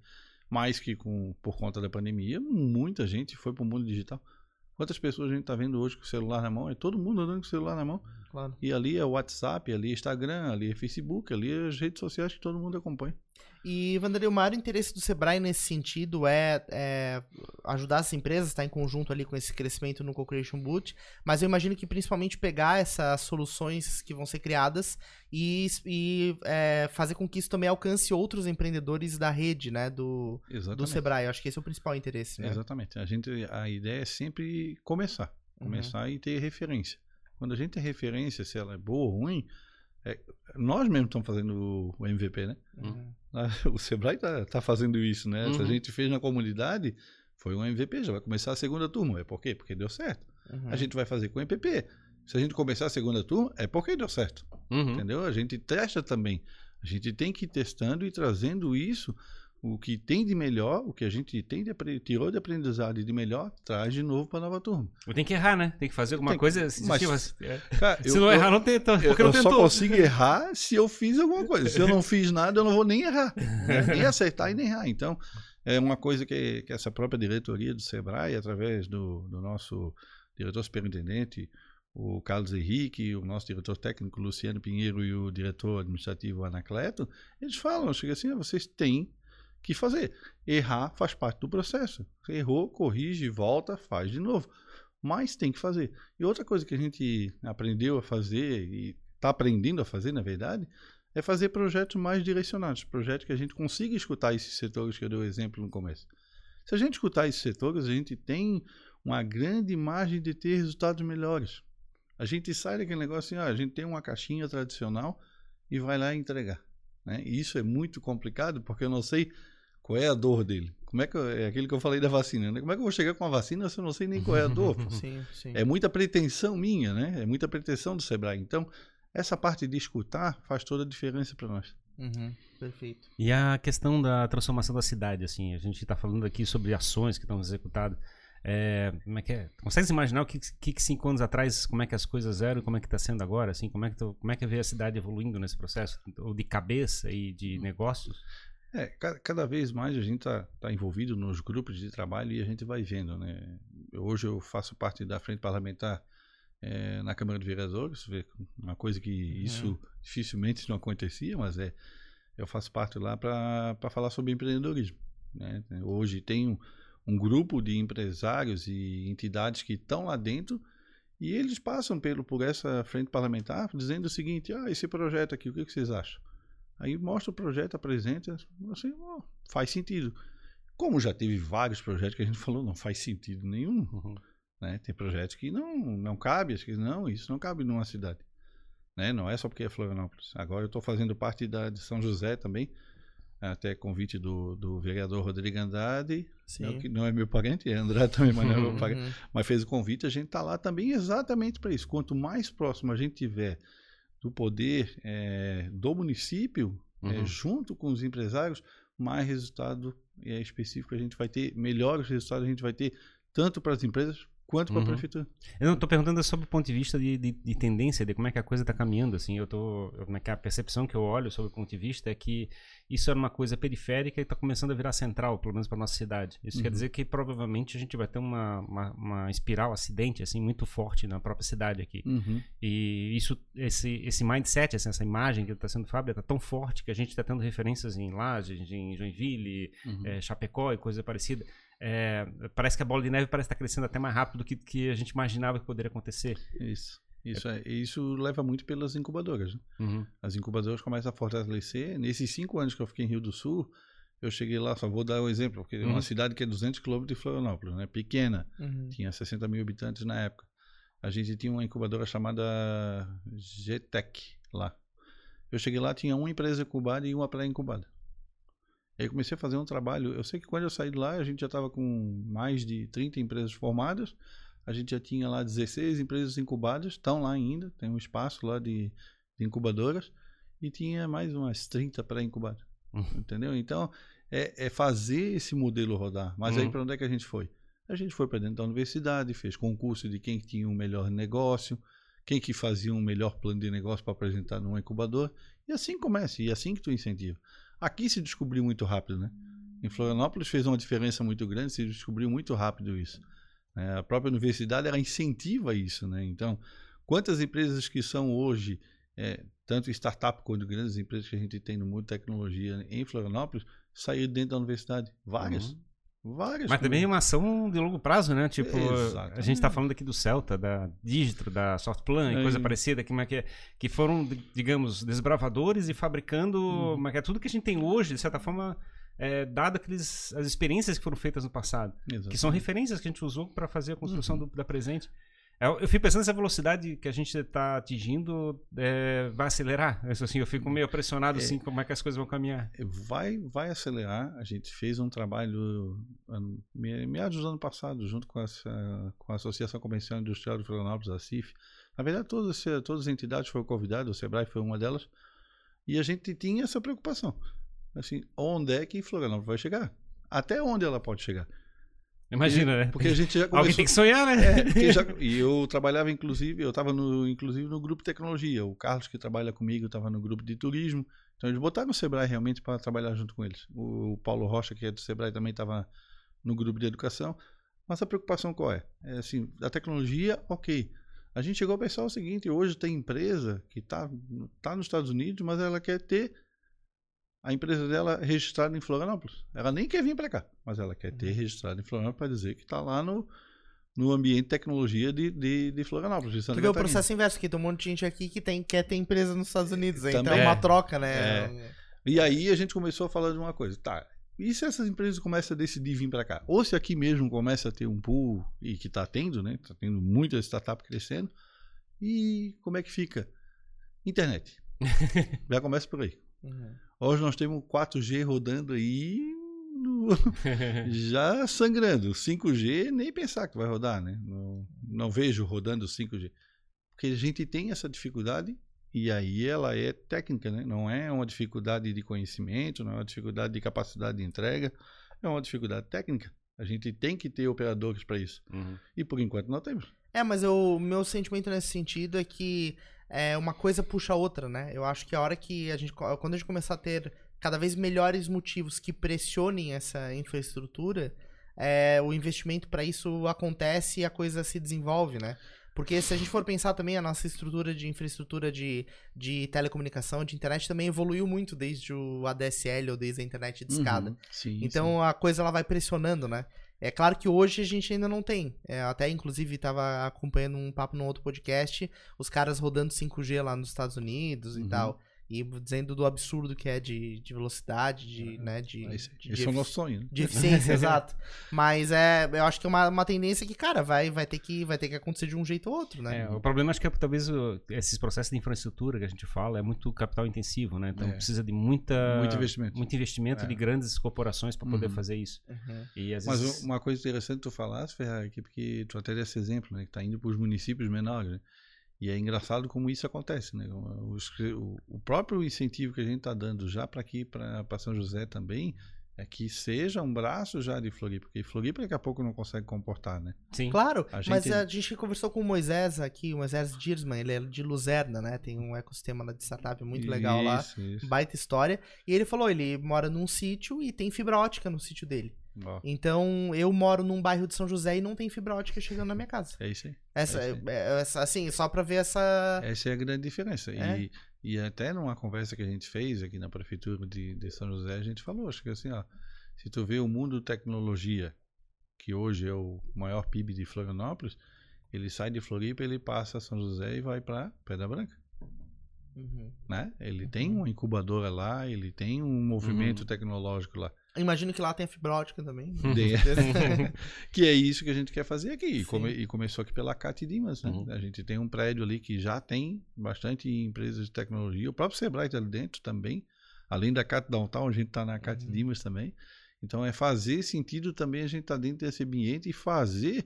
Mais que com, por conta da pandemia, muita gente foi para o mundo digital. Quantas pessoas a gente está vendo hoje com o celular na mão? É todo mundo andando com o celular na mão. Claro. E ali é WhatsApp, ali é Instagram, ali é Facebook, ali é as redes sociais que todo mundo acompanha. E, Vanderlei, o maior interesse do Sebrae nesse sentido é, é ajudar as empresas, estar em conjunto ali com esse crescimento no Co-Creation Boot, mas eu imagino que principalmente pegar essas soluções que vão ser criadas e, e, é, fazer com que isso também alcance outros empreendedores da rede, né, do, do. Sebrae. Eu acho que esse é o principal interesse, né? Exatamente. A, gente, a ideia é sempre começar. Uhum. Começar e ter referência. Quando a gente tem referência, se ela é boa ou ruim, é- nós mesmos estamos fazendo o- MVP, né? Uhum. O Sebrae está tá fazendo isso, né? Se a Uhum. gente fez na comunidade, foi um MVP, já vai começar a segunda turma. É por quê? Porque deu certo. Uhum. A gente vai fazer com o MPP. Se a gente começar a segunda turma, é porque deu certo. Uhum. Entendeu? A gente testa também. A gente tem que ir testando e trazendo isso, o que tem de melhor, o que a gente tem de, tirou de aprendizado e de melhor, traz de novo para a nova turma. Tem que errar, né? Tem que fazer alguma Tem coisa. mas- tipo, é. Cara, Se não errar, não tenta. eu, Porque não eu só tentou. consigo errar se eu fiz alguma coisa. Se eu não fiz nada, eu não vou nem errar. né? Nem acertar e nem errar. Então, é uma coisa que, que essa própria diretoria do Sebrae, através do, do nosso diretor superintendente, o Carlos Henrique, o nosso diretor técnico Luciano Pinheiro e o diretor administrativo Anacleto, eles falam, chega assim, "Ah, vocês têm que fazer. Errar faz parte do processo. Errou, corrige, volta, faz de novo. Mas tem que fazer. E outra coisa que a gente aprendeu a fazer e está aprendendo a fazer, na verdade, é fazer projetos mais direcionados. Projetos que a gente consiga escutar esses setores que eu dei o exemplo no começo. Se a gente escutar esses setores, a gente tem uma grande margem de ter resultados melhores. A gente sai daquele negócio assim, ah, a gente tem uma caixinha tradicional e vai lá entregar. Né? E isso é muito complicado porque eu não sei qual é a dor dele. Como é que eu- é aquilo que eu falei da vacina, né? Como é que eu vou chegar com a vacina se eu não sei nem qual é a dor? Sim, sim. É muita pretensão minha, né? É muita pretensão do Sebrae. Então, essa parte de escutar faz toda a diferença para nós. Uhum, perfeito. E a questão da transformação da cidade, assim, a gente está falando aqui sobre ações que estão executadas. É, como é que é? Consegue imaginar o que, que, que, cinco anos atrás, como é que as coisas eram, como é que está sendo agora, assim, como é que tu, como é que vê a cidade evoluindo nesse processo, ou de cabeça e de negócios? É, cada vez mais a gente está tá envolvido nos grupos de trabalho e a gente vai vendo, né? Hoje eu faço parte da frente parlamentar é, na Câmara de Vereadores, uma coisa que isso uhum. dificilmente não acontecia, mas é eu faço parte lá para falar sobre empreendedorismo. Né? Hoje tem um, um, grupo de empresários e entidades que estão lá dentro e eles passam pelo, por essa frente parlamentar dizendo o seguinte: ah, esse projeto aqui, o que, que vocês acham? Aí mostra o projeto, apresenta, assim, oh, faz sentido. Como já teve vários projetos que a gente falou, não faz sentido nenhum. Uhum. Né? Tem projetos que não, não cabe, acho que não, isso não cabe numa cidade. Né? Não é só porque é Florianópolis. Agora eu estou fazendo parte da, de São José também, até convite do, do vereador Rodrigo Andrade, né, que não é meu parente, é Andrade também, mas não é meu parente, uhum. mas fez o convite, a gente está lá também exatamente para isso. Quanto mais próximo a gente tiver do poder é, do município, é, uhum. é, junto com os empresários, mais resultado é, específico a gente vai ter, melhores resultados a gente vai ter, tanto para as empresas quanto para a uhum. prefeitura. Eu não estou perguntando sobre o ponto de vista de, de, de, tendência, de como é que a coisa está caminhando. Assim, eu tô, como é que a percepção que eu olho sobre o ponto de vista é que isso era uma coisa periférica e está começando a virar central, pelo menos para nossa cidade. Isso uhum. quer dizer que provavelmente a gente vai ter uma, uma, uma, espiral acidente assim muito forte na própria cidade aqui. Uhum. E isso, esse, esse mindset, assim, essa imagem que está sendo fábrica está tão forte que a gente está tendo referências em Lages, em Joinville, é, Chapecó e coisa parecida é, parece que a bola de neve parece estar crescendo até mais rápido do que, que a gente imaginava que poderia acontecer. Isso. Isso, é, isso leva muito pelas incubadoras. Né? Uhum. As incubadoras começam a fortalecer. Nesses cinco anos que eu fiquei em Rio do Sul, eu cheguei lá, só vou dar um exemplo, porque uhum. é uma cidade que é 200 quilômetros de Florianópolis, né? pequena, uhum. tinha 60 mil habitantes na época. A gente tinha uma incubadora chamada GTEC lá. Eu cheguei lá, tinha uma empresa incubada e uma pré-incubada. Aí comecei a fazer um trabalho. Eu sei que quando eu saí de lá, a gente já estava com mais de 30 empresas formadas. A gente já tinha lá 16 empresas incubadas, estão lá ainda, tem um espaço lá de, de incubadoras. E tinha mais umas 30 pré-incubadas. Uhum. Entendeu? Então, é, é, fazer esse modelo rodar. Mas uhum. aí para onde é que a gente foi? A gente foi para dentro da universidade, fez concurso de quem tinha um melhor negócio, quem que fazia um melhor plano de negócio para apresentar num incubador. E assim começa, e é assim que tu incentiva. Aqui se descobriu muito rápido, né? Em Florianópolis fez uma diferença muito grande, se descobriu muito rápido isso. É, a própria universidade ela incentiva isso, né? Então, quantas empresas que são hoje, é, tanto startup quanto grandes empresas que a gente tem no mundo de tecnologia em Florianópolis, saíram dentro da universidade? Várias. Uhum. Várias Mas também é uma ação de longo prazo, né? Tipo, Exatamente. a gente está falando aqui do Celta, da Digitro, da Softplan e coisa parecida, que, que, que foram, digamos, desbravadores e fabricando hum. que é tudo que a gente tem hoje, de certa forma, é, dado aqueles, as experiências que foram feitas no passado. Exatamente. Que são referências que a gente usou para fazer a construção uhum. do, da presente. Eu, eu fico pensando se a velocidade que a gente está atingindo é, vai acelerar. Isso, assim, eu fico meio pressionado é, assim, como é que as coisas vão caminhar. Vai, vai acelerar. A gente fez um trabalho meados do ano passado, junto com, essa, com a Associação Comercial Industrial de Florianópolis, a CIF. Na verdade, todas, todas as entidades foram convidadas, o Sebrae foi uma delas, e a gente tinha essa preocupação. Assim, onde é que Florianópolis vai chegar? Até onde ela pode chegar? Imagina, e, né? Porque a gente já começou... Alguém tem que sonhar, né? É, já... e eu trabalhava, inclusive, eu estava no, inclusive no grupo tecnologia. O Carlos, que trabalha comigo, estava no grupo de turismo. Então eles botaram o Sebrae realmente para trabalhar junto com eles. O Paulo Rocha, que é do Sebrae, também estava no grupo de educação. Mas a preocupação qual é? É assim, a tecnologia, ok. A gente chegou a pensar o seguinte, hoje tem empresa que está tá nos Estados Unidos, mas ela quer ter a empresa dela registrada em Florianópolis. Ela nem quer vir para cá, mas ela quer ter uhum. registrado em Florianópolis para dizer que está lá no, no ambiente de tecnologia de, de, de Florianópolis. Tu vê o processo inverso, que tem um monte de gente aqui que tem, quer ter empresa nos Estados Unidos. Também, então é uma troca, né? É. E aí a gente começou a falar de uma coisa. Tá, e se essas empresas começam a decidir vir para cá? Ou se aqui mesmo começa a ter um pool, e que está tendo, né? Está tendo muitas startups crescendo. E como é que fica? Internet. Já começa por aí. Uhum. Hoje nós temos 4G rodando aí no... já sangrando. 5G nem pensar que vai rodar, né? Não, não vejo rodando 5G. Porque a gente tem essa dificuldade E aí ela é técnica, né? Não é uma dificuldade de conhecimento, não é uma dificuldade de capacidade de entrega, é uma dificuldade técnica. A gente tem que ter operadores para isso. Uhum. E por enquanto não temos. É, mas o meu sentimento nesse sentido é que é, uma coisa puxa a outra, né? Eu acho que a hora que a gente. Quando a gente começar a ter cada vez melhores motivos que pressionem essa infraestrutura, é, o investimento para isso acontece e a coisa se desenvolve, né? Porque se a gente for pensar também, a nossa estrutura de infraestrutura de, de telecomunicação, de internet, também evoluiu muito desde o ADSL ou desde a internet de escada. Uhum. Sim, Então sim. a coisa ela vai pressionando, né? É claro que hoje a gente ainda não tem. É, até inclusive estava acompanhando um papo num outro podcast, os caras rodando 5G lá nos Estados Unidos e Uhum. tal. E dizendo do absurdo que é de, de velocidade, de, né, de, Esse, de, esse é o nosso sonho. Né? de eficiência, exato. Mas é, eu acho que é uma, uma tendência que, cara, vai, vai, ter que, vai ter que acontecer de um jeito ou outro, né? É, o problema acho que é que talvez esses processos de infraestrutura que a gente fala é muito capital intensivo, né? Então É. precisa de muita Muito investimento. muito investimento É. de grandes corporações para poder Uhum. fazer isso. Uhum. E às Mas vezes u- uma coisa interessante tu falasse, Ferrari, aqui, porque tu até desse exemplo, né? Que tá indo para os municípios menores, né? E é engraçado como isso acontece, né? Os- o, o próprio incentivo que a gente está dando já para aqui, para São José também, é que seja um braço já de Floripa, porque Floripa daqui a pouco não consegue comportar, né? sim. Claro, A mas gente- a gente conversou com o Moisés aqui, o Moisés Dirsman, ele é de Luzerna, né? Tem um ecossistema lá de startup muito legal lá. Isso, isso. Baita história. E ele falou, ele mora num sítio e tem fibra ótica no sítio dele. Então, eu moro num bairro de São José e não tem fibra ótica chegando na minha casa. é isso aí. Essa, É isso é- essa- assim, só pra ver essa... Essa é a grande diferença. É. E, e até numa conversa que a gente fez aqui na prefeitura de, de São José, a gente falou, acho que assim, ó, se tu vê o mundo tecnologia, que hoje é o maior PIB de Florianópolis, ele sai de Floripa, ele passa a São José e vai para Pedra Branca, Uhum. né? Ele tem uma incubadora lá, ele tem um movimento Uhum. tecnológico lá. Imagino que lá tem a fibra ótica também. Com certeza. que é isso que a gente quer fazer aqui. E, come- e começou aqui pela Cat Dimas, né? Uhum. A gente tem um prédio ali que já tem bastante empresas de tecnologia. O próprio Sebrae está ali dentro também. Além da Cat Downtown, a gente está na Cat Uhum. Dimas também. Então é fazer sentido também a gente estar dentro desse ambiente e fazer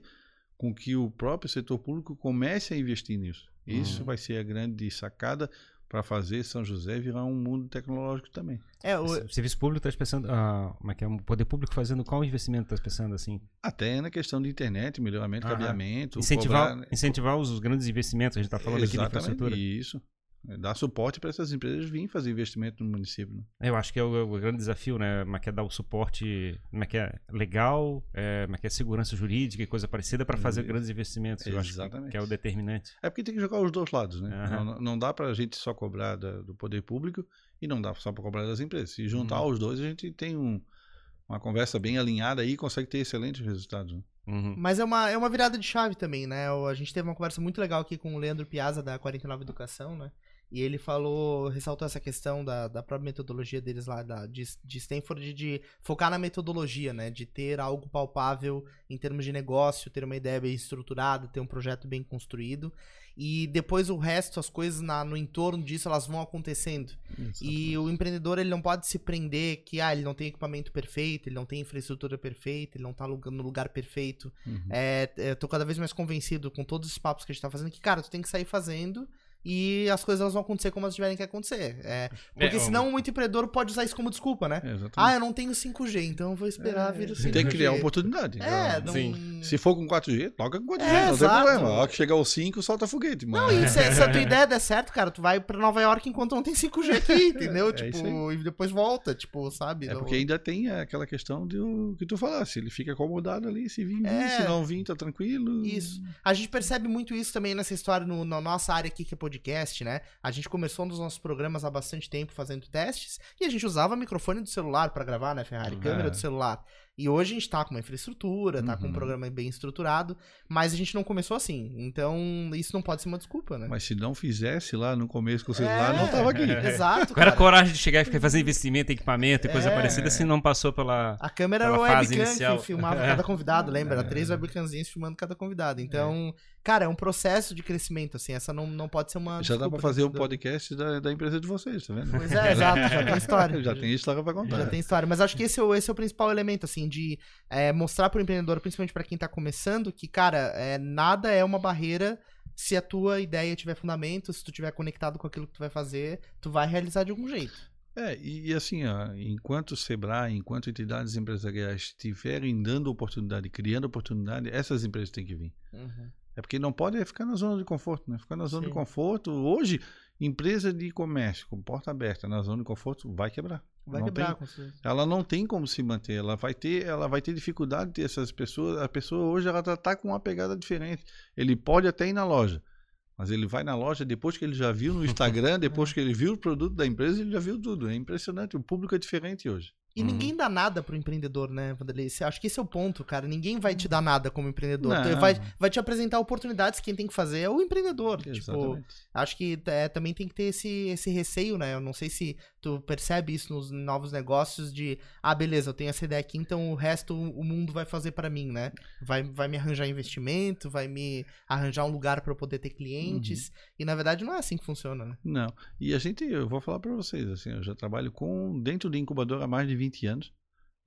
com que o próprio setor público comece a investir nisso. Isso Uhum. vai ser a grande sacada para fazer São José virar um mundo tecnológico também. É, o, O serviço público está pensando, ah, como é que é? O poder público fazendo qual investimento está pensando assim? Até na questão de internet, melhoramento, Aham. cabeamento, Incentivar, cobrar- incentivar os, os grandes investimentos, a gente está falando aqui de Exatamente, infraestrutura. Isso. É, Dar suporte para essas empresas virem fazer investimento no município. né? Eu acho que é o, o grande desafio, né? Como é que é dar o suporte, como é que é legal, é, como é que é segurança jurídica e coisa parecida para fazer Isso. grandes investimentos. Eu acho que- Exatamente. que é o determinante. É porque tem que jogar os dois lados, né? Aham. Não, não dá para a gente só cobrar da- do poder público e não dá só para cobrar das empresas. Se juntar Uhum. os dois, a gente tem um- uma conversa bem alinhada aí e consegue ter excelentes resultados. né? Uhum. Mas é uma, é uma virada de chave também, né? A gente teve uma conversa muito legal aqui com o Leandro Piazza, da 49 Educação, né? E ele falou, ressaltou essa questão da, da própria metodologia deles lá, da, de, de Stanford, de, focar na metodologia, né? De ter algo palpável em termos de negócio, ter uma ideia bem estruturada, ter um projeto bem construído. E depois o resto, as coisas na- no entorno disso, elas vão acontecendo. E o empreendedor, ele não pode se prender que, ah, ele não tem equipamento perfeito, ele não tem infraestrutura perfeita, ele não tá no lugar perfeito. Uhum. É, eu tô cada vez mais convencido com todos os papos que a gente tá fazendo que, cara, tu tem que sair fazendo e as coisas elas vão acontecer como elas tiverem que acontecer. É, porque É, senão muito empreendedor pode usar isso como desculpa, né? É. Ah, eu não tenho 5G, então eu vou esperar vir o 5G. tem que criar oportunidade. É, Então, não... Sim. Se for com 4G, toca com 4G, É, não exato. tem problema. A hora que chegar o 5, solta foguete. Mas... Não, e se, se a tua ideia der certo, cara, tu vai pra Nova York enquanto não tem 5G aqui, entendeu? É tipo, e depois volta, tipo, sabe? É Não- porque ainda tem aquela questão do que tu falasse. Ele fica acomodado ali, se vir, vir, É. se não vir, tá tranquilo. Isso. A gente percebe muito isso também nessa história, no- na nossa área aqui, que é podcast, né? A gente começou nos nossos programas há bastante tempo fazendo testes e a gente usava microfone do celular pra gravar, né, Ferrari? Uhum. Câmera do celular. E hoje a gente tá com uma infraestrutura, tá com um Uhum. programa bem estruturado, mas a gente não começou assim. Então, isso não pode ser uma desculpa, né? Mas se não fizesse lá no começo com o celular, É. não tava aqui. Exato. Qual era a cara. coragem de chegar e fazer investimento em equipamento e coisa É. parecida se não passou pela. A câmera era o fase webcam inicial. que filmava cada convidado, lembra? Era três webcamzinhas filmando cada convidado. Então, cara, é um processo de crescimento, assim. Essa não, não pode ser uma. Já dá pra fazer um empreendedor. podcast da, da empresa de vocês, tá vendo? Pois é, exato, já tem história. Já tem história pra contar. Já tem história. Mas acho que esse é o, esse é o principal elemento, assim, de é, mostrar pro empreendedor, principalmente pra quem tá começando, que, cara, é, nada é uma barreira se a tua ideia tiver fundamento, se tu tiver conectado com aquilo que tu vai fazer, tu vai realizar de algum jeito. É, e, e assim, ó, enquanto o Sebrae, enquanto entidades empresariais estiverem dando oportunidade, criando oportunidade, essas empresas têm que vir. Uhum. É porque não pode ficar na zona de conforto, né? Ficar na zona Sim. de conforto. Hoje, empresa de comércio com porta aberta na zona de conforto vai quebrar. Vai Não quebrar, tem- com certeza. ela não tem como se manter, ela vai ter, ela vai ter dificuldade de ter essas pessoas. A pessoa hoje ela tá, tá com uma pegada diferente. Ele pode até ir na loja, mas ele vai na loja depois que ele já viu no Instagram, depois que ele viu o produto da empresa, ele já viu tudo. É impressionante, o público é diferente hoje. E Uhum. ninguém dá nada pro empreendedor, né, Vanderlei? Você- Acho que esse é o ponto, cara. Ninguém vai te dar nada como empreendedor. Não. Vai, vai te apresentar oportunidades, quem tem que fazer é o empreendedor. Tipo, Exatamente. acho que é, também tem que ter esse, esse receio, né? Eu não sei se tu percebe isso nos novos negócios de, ah, beleza, eu tenho essa ideia aqui, então o resto o mundo vai fazer pra mim, né? Vai, vai me arranjar investimento, vai me arranjar um lugar pra eu poder ter clientes. Uhum. E na verdade não é assim que funciona, né? Não. E a gente, eu vou falar para vocês, assim, eu já trabalho com dentro de incubadora há mais de 20 anos.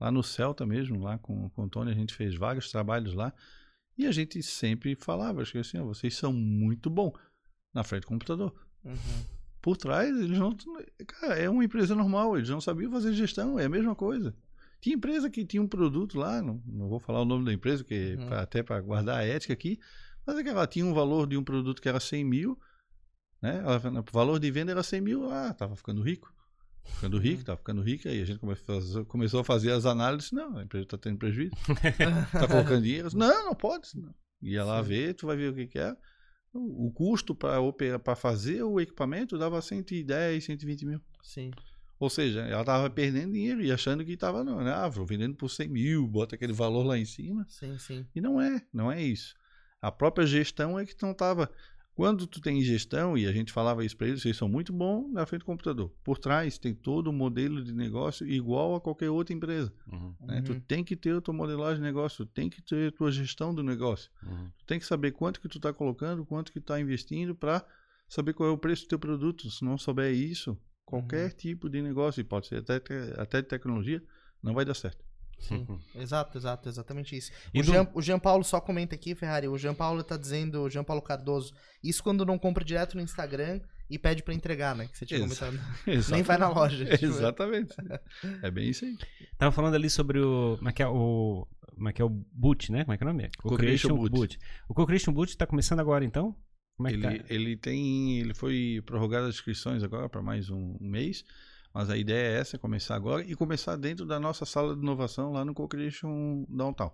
Lá no Celta mesmo, lá com, com o Tony, a gente fez vários trabalhos lá. E a gente sempre falava, acho que assim, ó, vocês são muito bom na frente do computador. Uhum. Por trás, eles não. Cara, é uma empresa normal, eles não sabiam fazer gestão, é a mesma coisa. Tinha empresa que tinha um produto lá, não, não vou falar o nome da empresa, que Uhum. pra- até para guardar a ética aqui, mas é que ela tinha um valor de um produto que era 100 mil, né? Ela, o valor de venda era 100 mil, ah, tava ficando rico. Ficando rico, tava ficando rico, aí a gente começou a fazer, começou a fazer as análises, não, a empresa está tendo prejuízo, tá colocando dinheiro, não, não pode, não. ia lá Sim. ver, tu vai ver o que que é, o custo para fazer o equipamento dava 110, 120 mil. Sim. Ou seja, ela estava perdendo dinheiro e achando que estava, não, né? Ah, vou vendendo por 100 mil, bota aquele valor lá em cima. Sim, sim. E não é, não é isso. A própria gestão é que não estava. Quando tu tem gestão, e a gente falava isso para eles, vocês são muito bons na frente do computador. Por trás tem todo o modelo de negócio igual a qualquer outra empresa. Uhum, né? Tu Uhum. tem que ter a tua modelagem de negócio, tu tem que ter a tua gestão do negócio. uhum. Tu tem que saber quanto que tu está colocando, quanto que tu está investindo para saber qual é o preço do teu produto. Se não souber isso, qualquer tipo de negócio, e pode ser até, te- até de tecnologia, não vai dar certo. Sim. Exato, exato, exatamente isso. O, do- Jean, o Jean Paulo só comenta aqui, Ferrari. O Jean Paulo tá dizendo, o Jean Paulo Cardoso, isso quando não compra direto no Instagram e pede pra entregar, né? Que você tinha Exa- comentado. Exatamente. vai na loja, tipo. Exatamente. É bem isso aí. Tava falando ali sobre o. Como é que é o. Como é que é o boot, né? Como é que é o nome? Co-creation boot. O Co-Creation Boot tá começando agora, então? Como é que Ele, tá? ele tem. Ele foi prorrogado as inscrições agora para mais um, um mês. Mas a ideia é essa, começar agora e começar dentro da nossa sala de inovação lá no Co-Creation Downtown.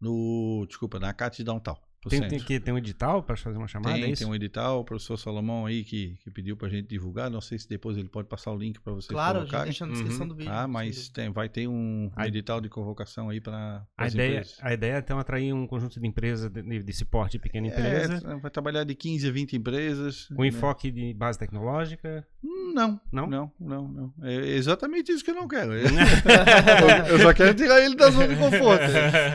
No, desculpa, na CAT Downtown. Tem, tem, que, tem um edital para fazer uma chamada? é Tem, isso? tem um edital, o professor Salomão aí que, que pediu pra gente divulgar. Não sei se depois ele pode passar o link para vocês Claro, a colocarem. deixa na descrição Uhum. do vídeo. Ah, mas tem, vai ter um, A- edital de convocação aí para A ideia, a ideia é então atrair um conjunto de empresas de, de, desse porte de pequena empresa, É, vai trabalhar de 15 a 20 empresas. com né? enfoque de base tecnológica. Não, Não? não, não, não, É exatamente isso que eu não quero. eu só quero tirar ele da zona de conforto.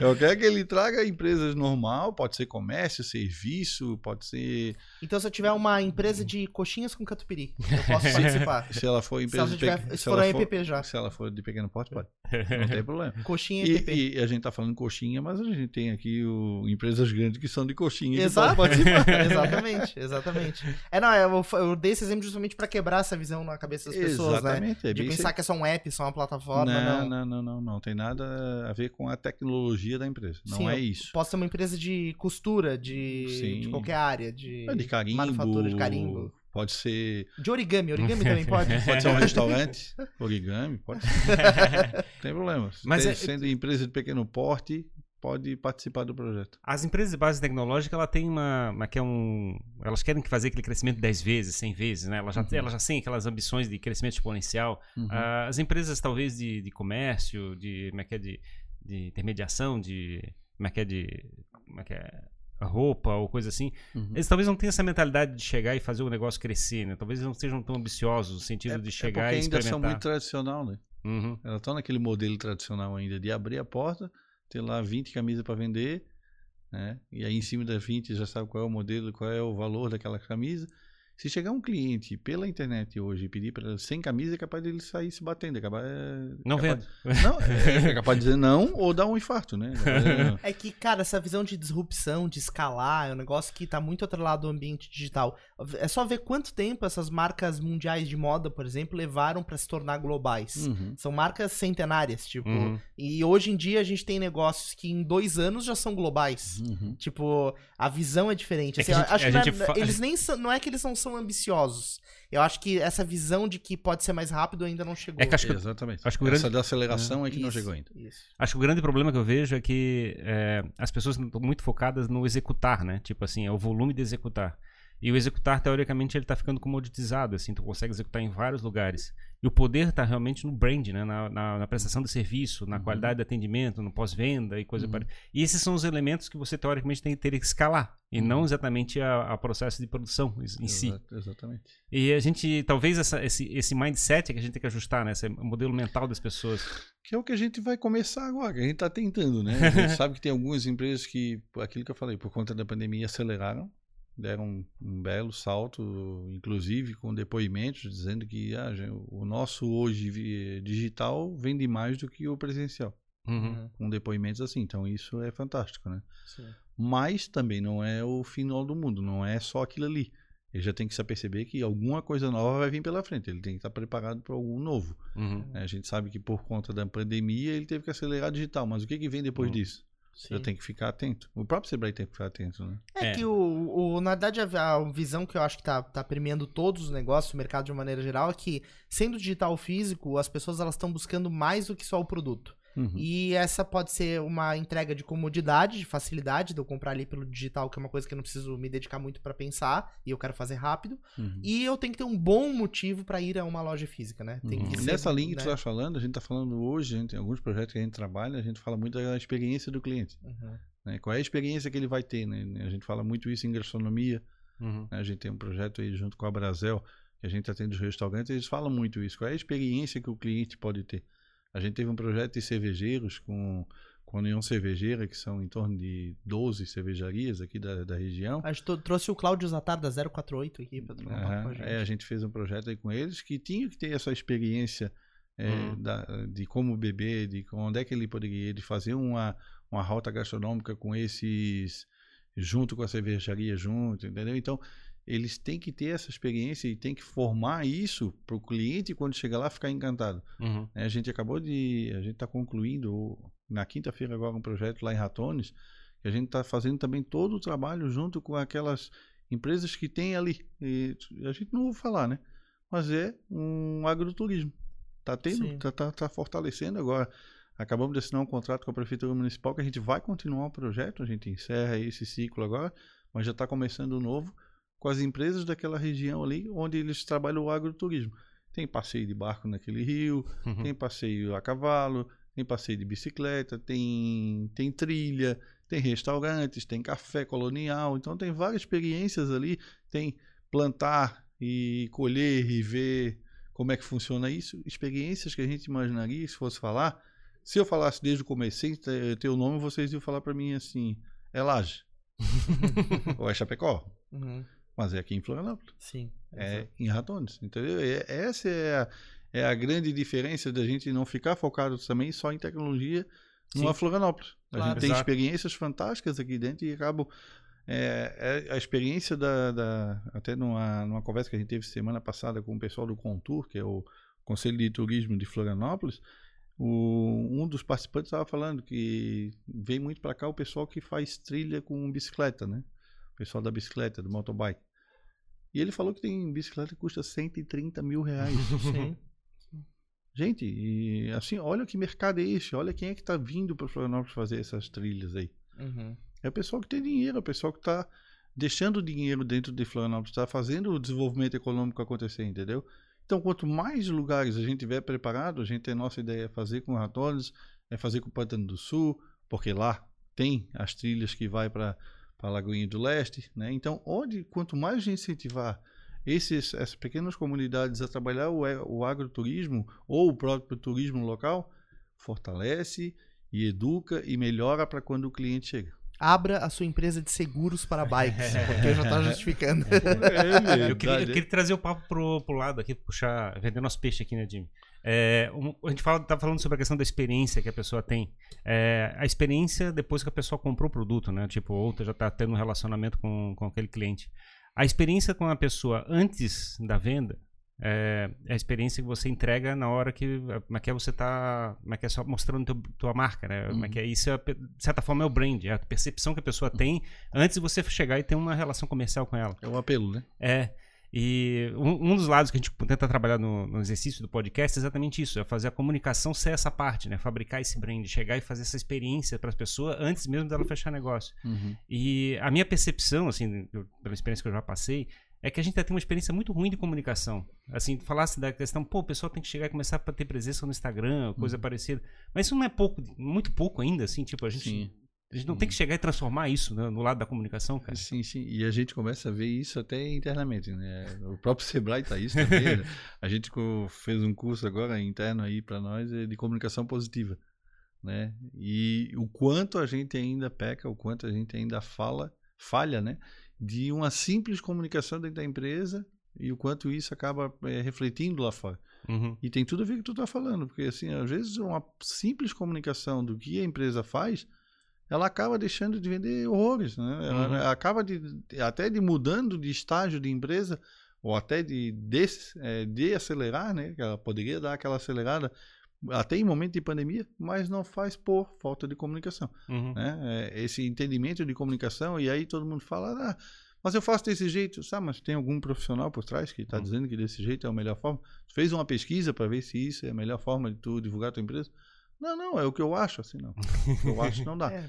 Eu quero que ele traga empresas normal, pode ser comércio, serviço, pode ser. Então, se eu tiver uma empresa de coxinhas com catupiry, eu posso participar. Se ela for se empresa ela de tiver, pequeno. se for a EPP já. Se ela for de pequeno porte, pode. Não tem problema. Coxinha e EPP. E, e a gente tá falando coxinha, mas a gente tem aqui o, empresas grandes que são de coxinha. Exato. Exatamente, exatamente. É, não, eu, eu dei esse exemplo justamente pra quebrar essa visão na cabeça das pessoas, né? Exatamente. É De pensar que é só um app, só uma plataforma, não, não. não, não, não, não. Tem nada a ver com a tecnologia da empresa. Não Sim, é isso. Posso ser uma empresa de costura, de, Sim. de qualquer área, de, É de carimbo. manufatura de carimbo. Pode ser, De origami, origami também pode? pode ser um restaurante, origami, pode ser. Não tem problema. Mas Tem- é- Sendo empresa de pequeno porte, pode participar do projeto. As empresas de base tecnológica, ela tem uma, uma que é um, elas querem fazer aquele crescimento 10 vezes, 100 vezes, né? Elas já, Uhum. elas já têm aquelas ambições de crescimento exponencial. Uhum. Ah, as empresas talvez de, de comércio, de, como é que é, de, de intermediação, de, como é que é, de, como é que é, roupa ou coisa assim, Uhum. eles talvez não tenham essa mentalidade de chegar e fazer o negócio crescer, né? Talvez eles não sejam tão ambiciosos no sentido É- de é chegar porque e ainda são experimentar. muito tradicional, né? Uhum. Elas estão naquele modelo tradicional ainda de abrir a porta, ter lá 20 camisas para vender, né? E aí em cima das 20 já sabe qual é o modelo, qual é o valor daquela camisa. Se chegar um cliente pela internet hoje e pedir para sem camisa, é capaz de ele sair se batendo. É capaz, é não capaz, vendo. Não, é, é, capaz de dizer não ou dar um infarto, né? É que, cara, essa visão de disrupção, de escalar, é um negócio que tá muito atrelado ao ambiente digital. É só ver quanto tempo essas marcas mundiais de moda, por exemplo, levaram para se tornar globais. Uhum. São marcas centenárias, tipo. Uhum. E hoje em dia a gente tem negócios que em dois anos já são globais. Uhum. Tipo, a visão é diferente. Assim, gente, acho que não é, eles nem são, não é que eles não são ambiciosos. Eu acho que essa visão de que pode ser mais rápido ainda não chegou. É que acho que, Exatamente. Acho que o grande... Essa da aceleração é, é que isso, não chegou ainda. Isso. Acho que o grande problema que eu vejo é que é, as pessoas estão muito focadas no executar, né? Tipo assim, é o volume de executar. E o executar, teoricamente, ele está ficando comoditizado, assim, tu consegue executar em vários lugares. E o poder está realmente no brand, né? na, na, na prestação de serviço, na uhum. qualidade de atendimento, no pós-venda e coisa uhum. parecida. E esses são os elementos que você, teoricamente, tem que ter que escalar, e uhum. não exatamente a, a, processo de produção em Exato, si. Exatamente. E a gente, talvez essa, esse, esse mindset é que a gente tem que ajustar, né? Esse modelo mental das pessoas. Que é o que a gente vai começar agora, que a gente está tentando, né? A gente sabe que tem algumas empresas que, aquilo que eu falei, por conta da pandemia, aceleraram deram um, um, belo salto, inclusive com depoimentos dizendo que ah, o nosso hoje digital vende mais do que o presencial. Uhum. Com depoimentos assim. Então isso é fantástico, né? Sim. Mas também não é o final do mundo, não é só aquilo ali. Ele já tem que se perceber que alguma coisa nova vai vir pela frente. Ele tem que estar preparado para algo novo. Uhum. É, a gente sabe que por conta da pandemia ele teve que acelerar digital. Mas o que, que vem depois uhum. disso? Sim. Eu tenho que ficar atento. O próprio Sebrae tem que ficar atento, né? É, é. que o, o, na verdade, a, a, visão que eu acho que tá, tá premiando todos os negócios, o mercado de uma maneira geral, é que, sendo digital físico, as pessoas elas estão buscando mais do que só o produto. Uhum. E essa pode ser uma entrega de comodidade, de facilidade, de eu comprar ali pelo digital, que é uma coisa que eu não preciso me dedicar muito para pensar, e eu quero fazer rápido. Uhum. E eu tenho que ter um bom motivo para ir a uma loja física, né? Uhum. Ser, Nessa linha né? que tu tá falando, a gente tá falando hoje, a gente tem alguns projetos que a gente trabalha, a gente fala muito da experiência do cliente. Uhum. Né? Qual é a experiência que ele vai ter, né? A gente fala muito isso em gastronomia. Uhum. Né? A gente tem um projeto aí junto com a Brasel, que a gente atende os restaurantes, eles falam muito isso. Qual é a experiência que o cliente pode ter? A gente teve um projeto de cervejeiros com, com a União Cervejeira, que são em torno de 12 cervejarias aqui da, da região. A gente trouxe o Cláudio Zatar da 048 aqui para trocar com a gente. É, a gente fez um projeto aí com eles que tinha que ter essa experiência é, hum. da, de como beber, de onde é que ele poderia de fazer uma, uma rota gastronômica com esses junto com a cervejaria junto, entendeu? Então, eles têm que ter essa experiência e tem que formar isso para o cliente quando chegar lá ficar encantado. Uhum. É, a gente acabou de, a gente está concluindo na quinta-feira agora um projeto lá em Ratones que a gente está fazendo também todo o trabalho junto com aquelas empresas que tem ali. E a gente não ouve falar, né? Mas é um agroturismo. Tá tendo, tá, tá, tá fortalecendo agora. Acabamos de assinar um contrato com a Prefeitura Municipal que a gente vai continuar o projeto, a gente encerra esse ciclo agora, mas já está começando o novo com as empresas daquela região ali, onde eles trabalham o agroturismo. Tem passeio de barco naquele rio, uhum. tem passeio a cavalo, tem passeio de bicicleta, tem, tem trilha, tem restaurantes, tem café colonial. Então tem várias experiências ali. Tem plantar e colher e ver como é que funciona isso. Experiências que a gente imaginaria se fosse falar. Se eu falasse desde o começo, sem ter o nome, vocês iam falar para mim assim: é Laje. ou é Chapecó. Uhum. Mas é aqui em Florianópolis. Sim. É exatamente. em Ratones, entendeu? E essa é a, é a grande diferença da gente não ficar focado também só em tecnologia numa Florianópolis. Claro, a gente tem exato. experiências fantásticas aqui dentro e acabo é, é, a experiência da, da, até numa, numa conversa que a gente teve semana passada com o pessoal do Contour, que é o Conselho de Turismo de Florianópolis, o, um dos participantes estava falando que vem muito para cá o pessoal que faz trilha com bicicleta, né? O pessoal da bicicleta, do motobike. E ele falou que tem bicicleta que custa 130 mil reais. Sim. Gente, e assim, olha que mercado é esse, olha quem é que está vindo para Florianópolis fazer essas trilhas aí. Uhum. É o pessoal que tem dinheiro, é o pessoal que está deixando dinheiro dentro de Florianópolis, está fazendo o desenvolvimento econômico acontecer, entendeu? Então, quanto mais lugares a gente tiver preparado, a gente tem a nossa ideia é fazer com Ratones, é fazer com o Pantano do Sul, porque lá tem as trilhas que vai para para a Lagoinha do Leste, né? Então, onde quanto mais a gente incentivar esses, essas pequenas comunidades a trabalhar o, o agroturismo ou o próprio turismo local, fortalece e educa e melhora para quando o cliente chega. abra a sua empresa de seguros para bikes, porque já tá justificando. É, eu, queria, eu, queria, trazer o papo pro, pro lado aqui, puxar, vender nosso peixe aqui, né, Jimmy? É, a gente fala, tá falando sobre a questão da experiência que a pessoa tem. É, a experiência depois que a pessoa comprou o produto, né? Tipo, outra já está tendo um relacionamento com, com aquele cliente. A experiência com a pessoa antes da venda é, é a experiência que você entrega na hora que, como é que é você está, como é que é só mostrando teu, tua marca, né? Como é que é uhum. isso, é, de certa forma é o brand, é a percepção que a pessoa tem antes de você chegar e ter uma relação comercial com ela. É um apelo, né? É. E um, um, dos lados que a gente tenta trabalhar no, no, exercício do podcast é exatamente isso: é fazer a comunicação ser essa parte, né? Fabricar esse brand, chegar e fazer essa experiência para as pessoas antes mesmo dela fechar negócio. Uhum. E a minha percepção, assim, pela experiência que eu já passei, é que a gente tem uma experiência muito ruim de comunicação. Assim, falasse da questão, pô, o pessoal tem que chegar e começar a ter presença no Instagram, coisa uhum. parecida. Mas isso não é pouco, muito pouco ainda, assim, tipo, a gente. Sim. A gente não tem que chegar e transformar isso né, no lado da comunicação, cara. Sim, sim. E a gente começa a ver isso até internamente, né? O próprio Sebrae tá isso também. né? A gente fez um curso agora interno aí para nós é de comunicação positiva, né? E o quanto a gente ainda peca, o quanto a gente ainda fala, falha, né? De uma simples comunicação dentro da empresa e o quanto isso acaba é, refletindo lá fora. Uhum. E tem tudo a ver com o que tu tá falando, porque assim, às vezes uma simples comunicação do que a empresa faz ela acaba deixando de vender horrores, né? Ela uhum. acaba de, até de mudando de estágio de empresa ou até de, de, é, de acelerar, né? Ela poderia dar aquela acelerada até em momento de pandemia, mas não faz por falta de comunicação. Uhum. Né? É, esse entendimento de comunicação, e aí todo mundo fala, ah, mas eu faço desse jeito. Sabe, mas tem algum profissional por trás que está uhum. dizendo que desse jeito é a melhor forma? Tu fez uma pesquisa para ver se isso é a melhor forma de tu divulgar a tua empresa? Não, não, é o que eu acho, assim, não. Que eu acho não dá. é.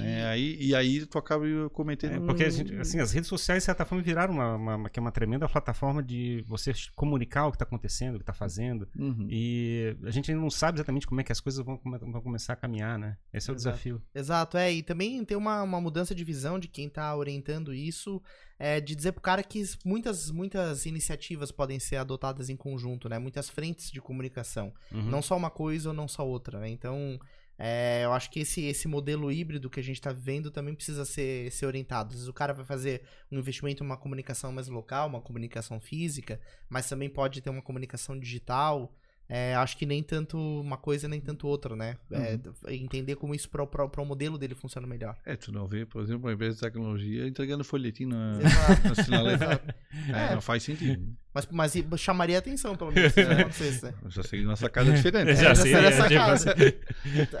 É, aí, e aí tu acaba cometendo. É, porque gente, assim, as redes sociais, de certa forma, viraram uma, uma, que é uma tremenda plataforma de você comunicar o que está acontecendo, o que está fazendo. Uhum. E a gente ainda não sabe exatamente como é que as coisas vão, vão começar a caminhar, né? Esse é o Exato. desafio. Exato, é. E também tem uma, uma mudança de visão de quem está orientando isso, é, de dizer pro cara que muitas, muitas iniciativas podem ser adotadas em conjunto, né? Muitas frentes de comunicação. Uhum. Não só uma coisa ou não só outra, né? Então. É, eu acho que esse, esse modelo híbrido que a gente está vivendo também precisa ser, ser orientado. Às vezes o cara vai fazer um investimento em uma comunicação mais local, uma comunicação física, mas também pode ter uma comunicação digital. É, acho que nem tanto uma coisa nem tanto outra, né? É, uhum. entender como isso para o modelo dele funciona melhor. É, tu não vê, por exemplo, uma empresa de tecnologia entregando folhetim na, Exato. na sinaleta. É, é, não faz sentido. Mas, mas chamaria atenção, pelo menos, se acontecesse, né? Já sei uma sacada diferente. É, já sei, é, sacada.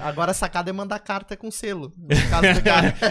Agora a sacada é mandar carta com selo.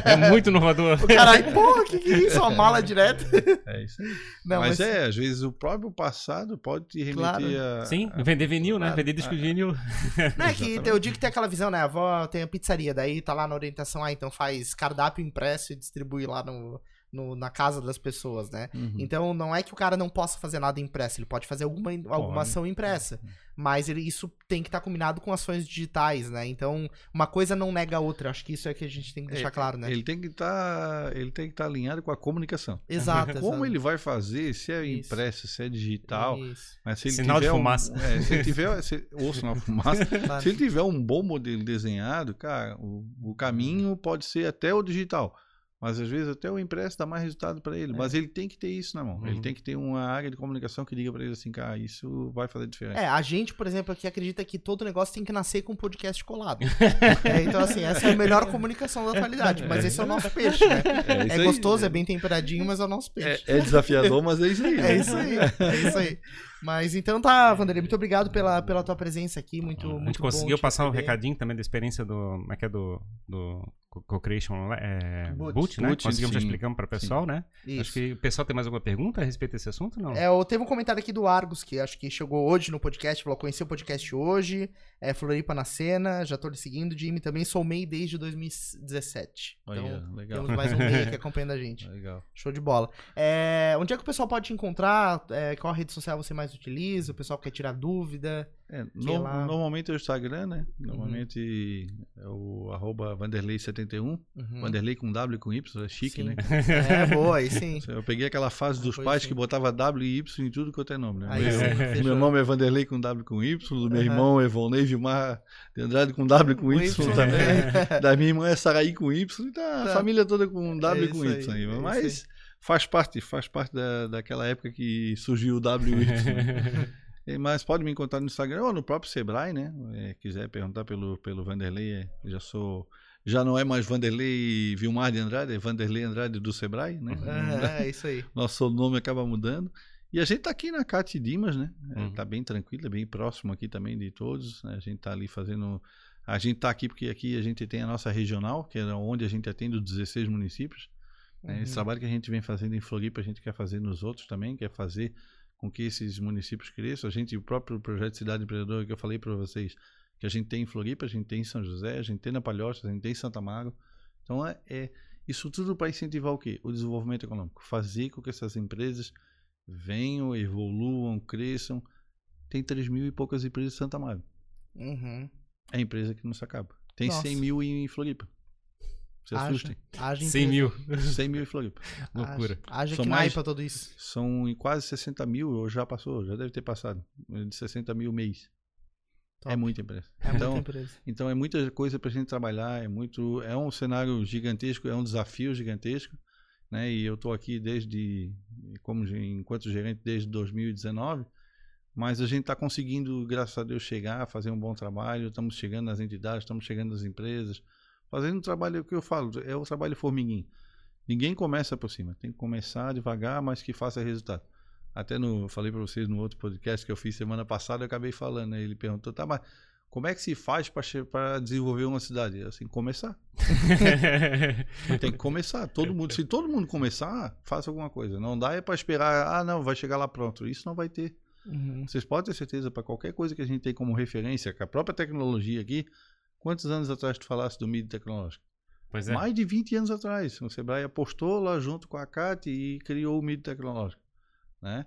É muito inovador. O cara, porra, que que é isso? Uma mala direto. É isso aí. Não, mas, mas, é, às vezes o próprio passado pode te remeter claro. a... Sim, vender vinil, né? claro. né? Vender disco de vinil. Não, é que eu digo que tem aquela visão, né? A avó tem a pizzaria, daí tá lá na orientação, ah, então faz cardápio impresso e distribui lá no no, na casa das pessoas, né? Uhum. Então não é que o cara não possa fazer nada impresso, ele pode fazer alguma, alguma ação impressa. Uhum. Mas ele, isso tem que estar tá combinado com ações digitais, né? Então, uma coisa não nega a outra. Acho que isso é que a gente tem que deixar é, claro, né? Ele tem que estar, ele tem que estar tá alinhado com a comunicação. Exato. Como exato. ele vai fazer, se é isso. impresso, se é digital. Isso. Mas se ele sinal tiver de fumaça. Um, é, se ele tiver, se, ou sinal de fumaça. claro. Se ele tiver um bom modelo desenhado, cara, o, o caminho pode ser até o digital. Mas às vezes até o impresso dá mais resultado para ele. É. Mas ele tem que ter isso na mão. Uhum. Ele tem que ter uma área de comunicação que diga para ele assim, cara, isso vai fazer diferença. É, a gente, por exemplo, aqui acredita que todo negócio tem que nascer com um podcast colado. é, então, assim, essa é a melhor comunicação da atualidade. Mas é. esse é o nosso peixe, né? É, é gostoso, aí, é bem temperadinho, mas é o nosso peixe. É, é desafiador, mas é isso aí. É isso aí. É isso aí. Mas então tá, Vanderlei, muito obrigado pela, pela tua presença aqui. Muito, muito A gente conseguiu passar um recadinho também da experiência do. Como é que é do. do Co-Creation é, Boot, Boot, né? Boot, Conseguimos, já explicamos para o pessoal, sim. né? Isso. Acho que o pessoal tem mais alguma pergunta a respeito desse assunto, não? É, eu teve um comentário aqui do Argos, que acho que chegou hoje no podcast, falou, conheci o podcast hoje, é Floripa na cena, já tô lhe seguindo, Jimmy, também sou MEI desde 2017. Então, Olha, legal. temos mais um MEI que acompanha a gente. Legal. Show de bola. É, onde é que o pessoal pode te encontrar? É, qual rede social você mais mais utiliza? O pessoal quer tirar dúvida? É, no, normalmente é o Instagram, né? Normalmente uhum. é o arroba Vanderlei71. Uhum. Vanderlei com W com Y, é chique, sim. né? É, boa, aí sim. Eu peguei aquela fase dos pais sim. que botava W e Y em tudo que eu tenho nome, né? Aí, meu, sim, meu nome é Vanderlei com W com Y, do meu uhum. irmão é Volney Vilmar de Andrade com W com Y, y também. da minha irmã é Saraí com Y, e tá, tá. família toda com W é com Y. Aí, é mas faz parte, faz parte da, daquela época que surgiu o WY. Mas pode me encontrar no Instagram ou no próprio Sebrae, né? É, quiser perguntar pelo, pelo Vanderlei, é, já sou. Já não é mais Vanderlei Vilmar de Andrade, é Vanderlei Andrade do Sebrae, né? É, é isso aí. Nosso nome acaba mudando. E a gente tá aqui na Cate Dimas, né? É, uhum. Tá bem tranquilo, bem próximo aqui também de todos. Né? A gente tá ali fazendo. A gente tá aqui porque aqui a gente tem a nossa regional, que é onde a gente atende os 16 municípios. Uhum. Esse trabalho que a gente vem fazendo em Floripa, a gente quer fazer nos outros também, quer fazer com que esses municípios cresçam. A gente, o próprio projeto Cidade Empreendedora que eu falei para vocês, que a gente tem em Floripa, a gente tem em São José, a gente tem na Palhoça, a gente tem em Santa Mago. Então, é, é isso tudo para incentivar o quê? O desenvolvimento econômico. Fazer com que essas empresas venham, evoluam, cresçam. Tem 3 mil e poucas empresas em Santa Mago. Uhum. É a empresa que não se acaba. Tem Nossa. 100 mil em Floripa. Se assustem. Haja 100 mil. 100 mil em Floripa. Loucura. Haja são mais pra tudo isso. São em quase 60 mil, ou já passou, já deve ter passado. De 60 mil mês. Top. É muita empresa. É então, muita empresa. Então é muita coisa pra gente trabalhar, é muito. É um cenário gigantesco, é um desafio gigantesco. Né? E eu estou aqui desde, como enquanto gerente desde 2019, mas a gente está conseguindo, graças a Deus, chegar, fazer um bom trabalho. Estamos chegando nas entidades, estamos chegando nas empresas, fazendo o trabalho que eu falo, é o trabalho formiguinho. Ninguém começa por cima, tem que começar devagar, mas que faça resultado. Até no, falei para vocês no outro podcast que eu fiz semana passada, eu acabei falando, né? ele perguntou, tá, mas como é que se faz para desenvolver uma cidade? Assim, começar. tem que começar. Todo mundo, se todo mundo começar, faça alguma coisa. Não dá é para esperar, ah, não, vai chegar lá pronto. Isso não vai ter. Uhum. Vocês podem ter certeza para qualquer coisa que a gente tem como referência, que a própria tecnologia aqui, Quantos anos atrás tu falasse do MID tecnológico? Pois é. Mais de 20 anos atrás. O Sebrae apostou lá junto com a CAT e criou o MID tecnológico, né?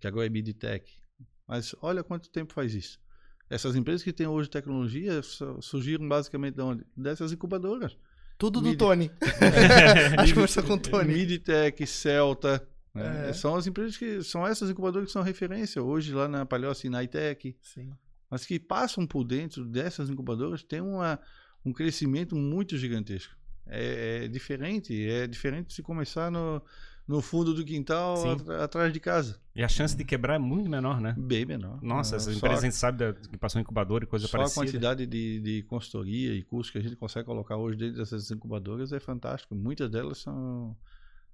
Que agora é MidTech. Mas olha quanto tempo faz isso. Essas empresas que têm hoje tecnologia surgiram basicamente de onde? Dessas incubadoras. Tudo do Mid... Tony. Acho que começou com o Tony. Midtech, Celta. Né? É. São as empresas que. São essas incubadoras que são referência hoje lá na Palhoça e na ITEC. Sim mas que passam por dentro dessas incubadoras tem uma, um crescimento muito gigantesco. É, é diferente, é diferente se começar no, no fundo do quintal atrás de casa. E a chance de quebrar é muito menor, né? Bem menor. Nossa, essas empresas a gente sabe da, que passam em incubador e coisa só parecida. Só a quantidade de, de consultoria e cursos que a gente consegue colocar hoje dentro dessas incubadoras é fantástico. Muitas delas são,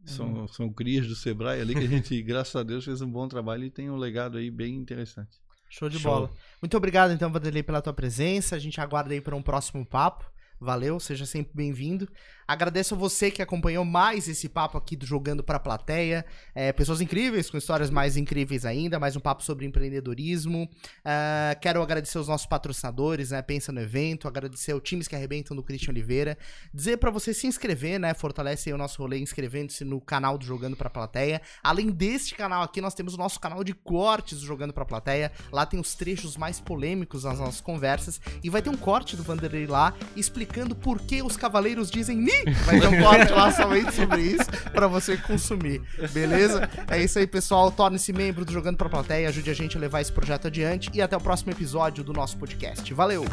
são, uhum. são crias do Sebrae ali que a gente, graças a Deus, fez um bom trabalho e tem um legado aí bem interessante. Show de Show. bola. Muito obrigado, então, Vanderlei, pela tua presença. A gente aguarda aí para um próximo papo. Valeu, seja sempre bem-vindo. Agradeço a você que acompanhou mais esse papo aqui do Jogando para a Plateia. É, pessoas incríveis, com histórias mais incríveis ainda, mais um papo sobre empreendedorismo. Uh, quero agradecer os nossos patrocinadores, né? Pensa no evento, agradecer o Times que Arrebentam do Christian Oliveira. Dizer para você se inscrever, né? Fortalece o nosso rolê inscrevendo-se no canal do Jogando para a Plateia. Além deste canal aqui, nós temos o nosso canal de cortes do Jogando para a Plateia. Lá tem os trechos mais polêmicos das nossas conversas. E vai ter um corte do Vanderlei lá explicando por que os cavaleiros dizem Vai ter um corte lá somente sobre isso para você consumir. Beleza? É isso aí, pessoal. Torne-se membro do Jogando pra Plateia, ajude a gente a levar esse projeto adiante e até o próximo episódio do nosso podcast. Valeu!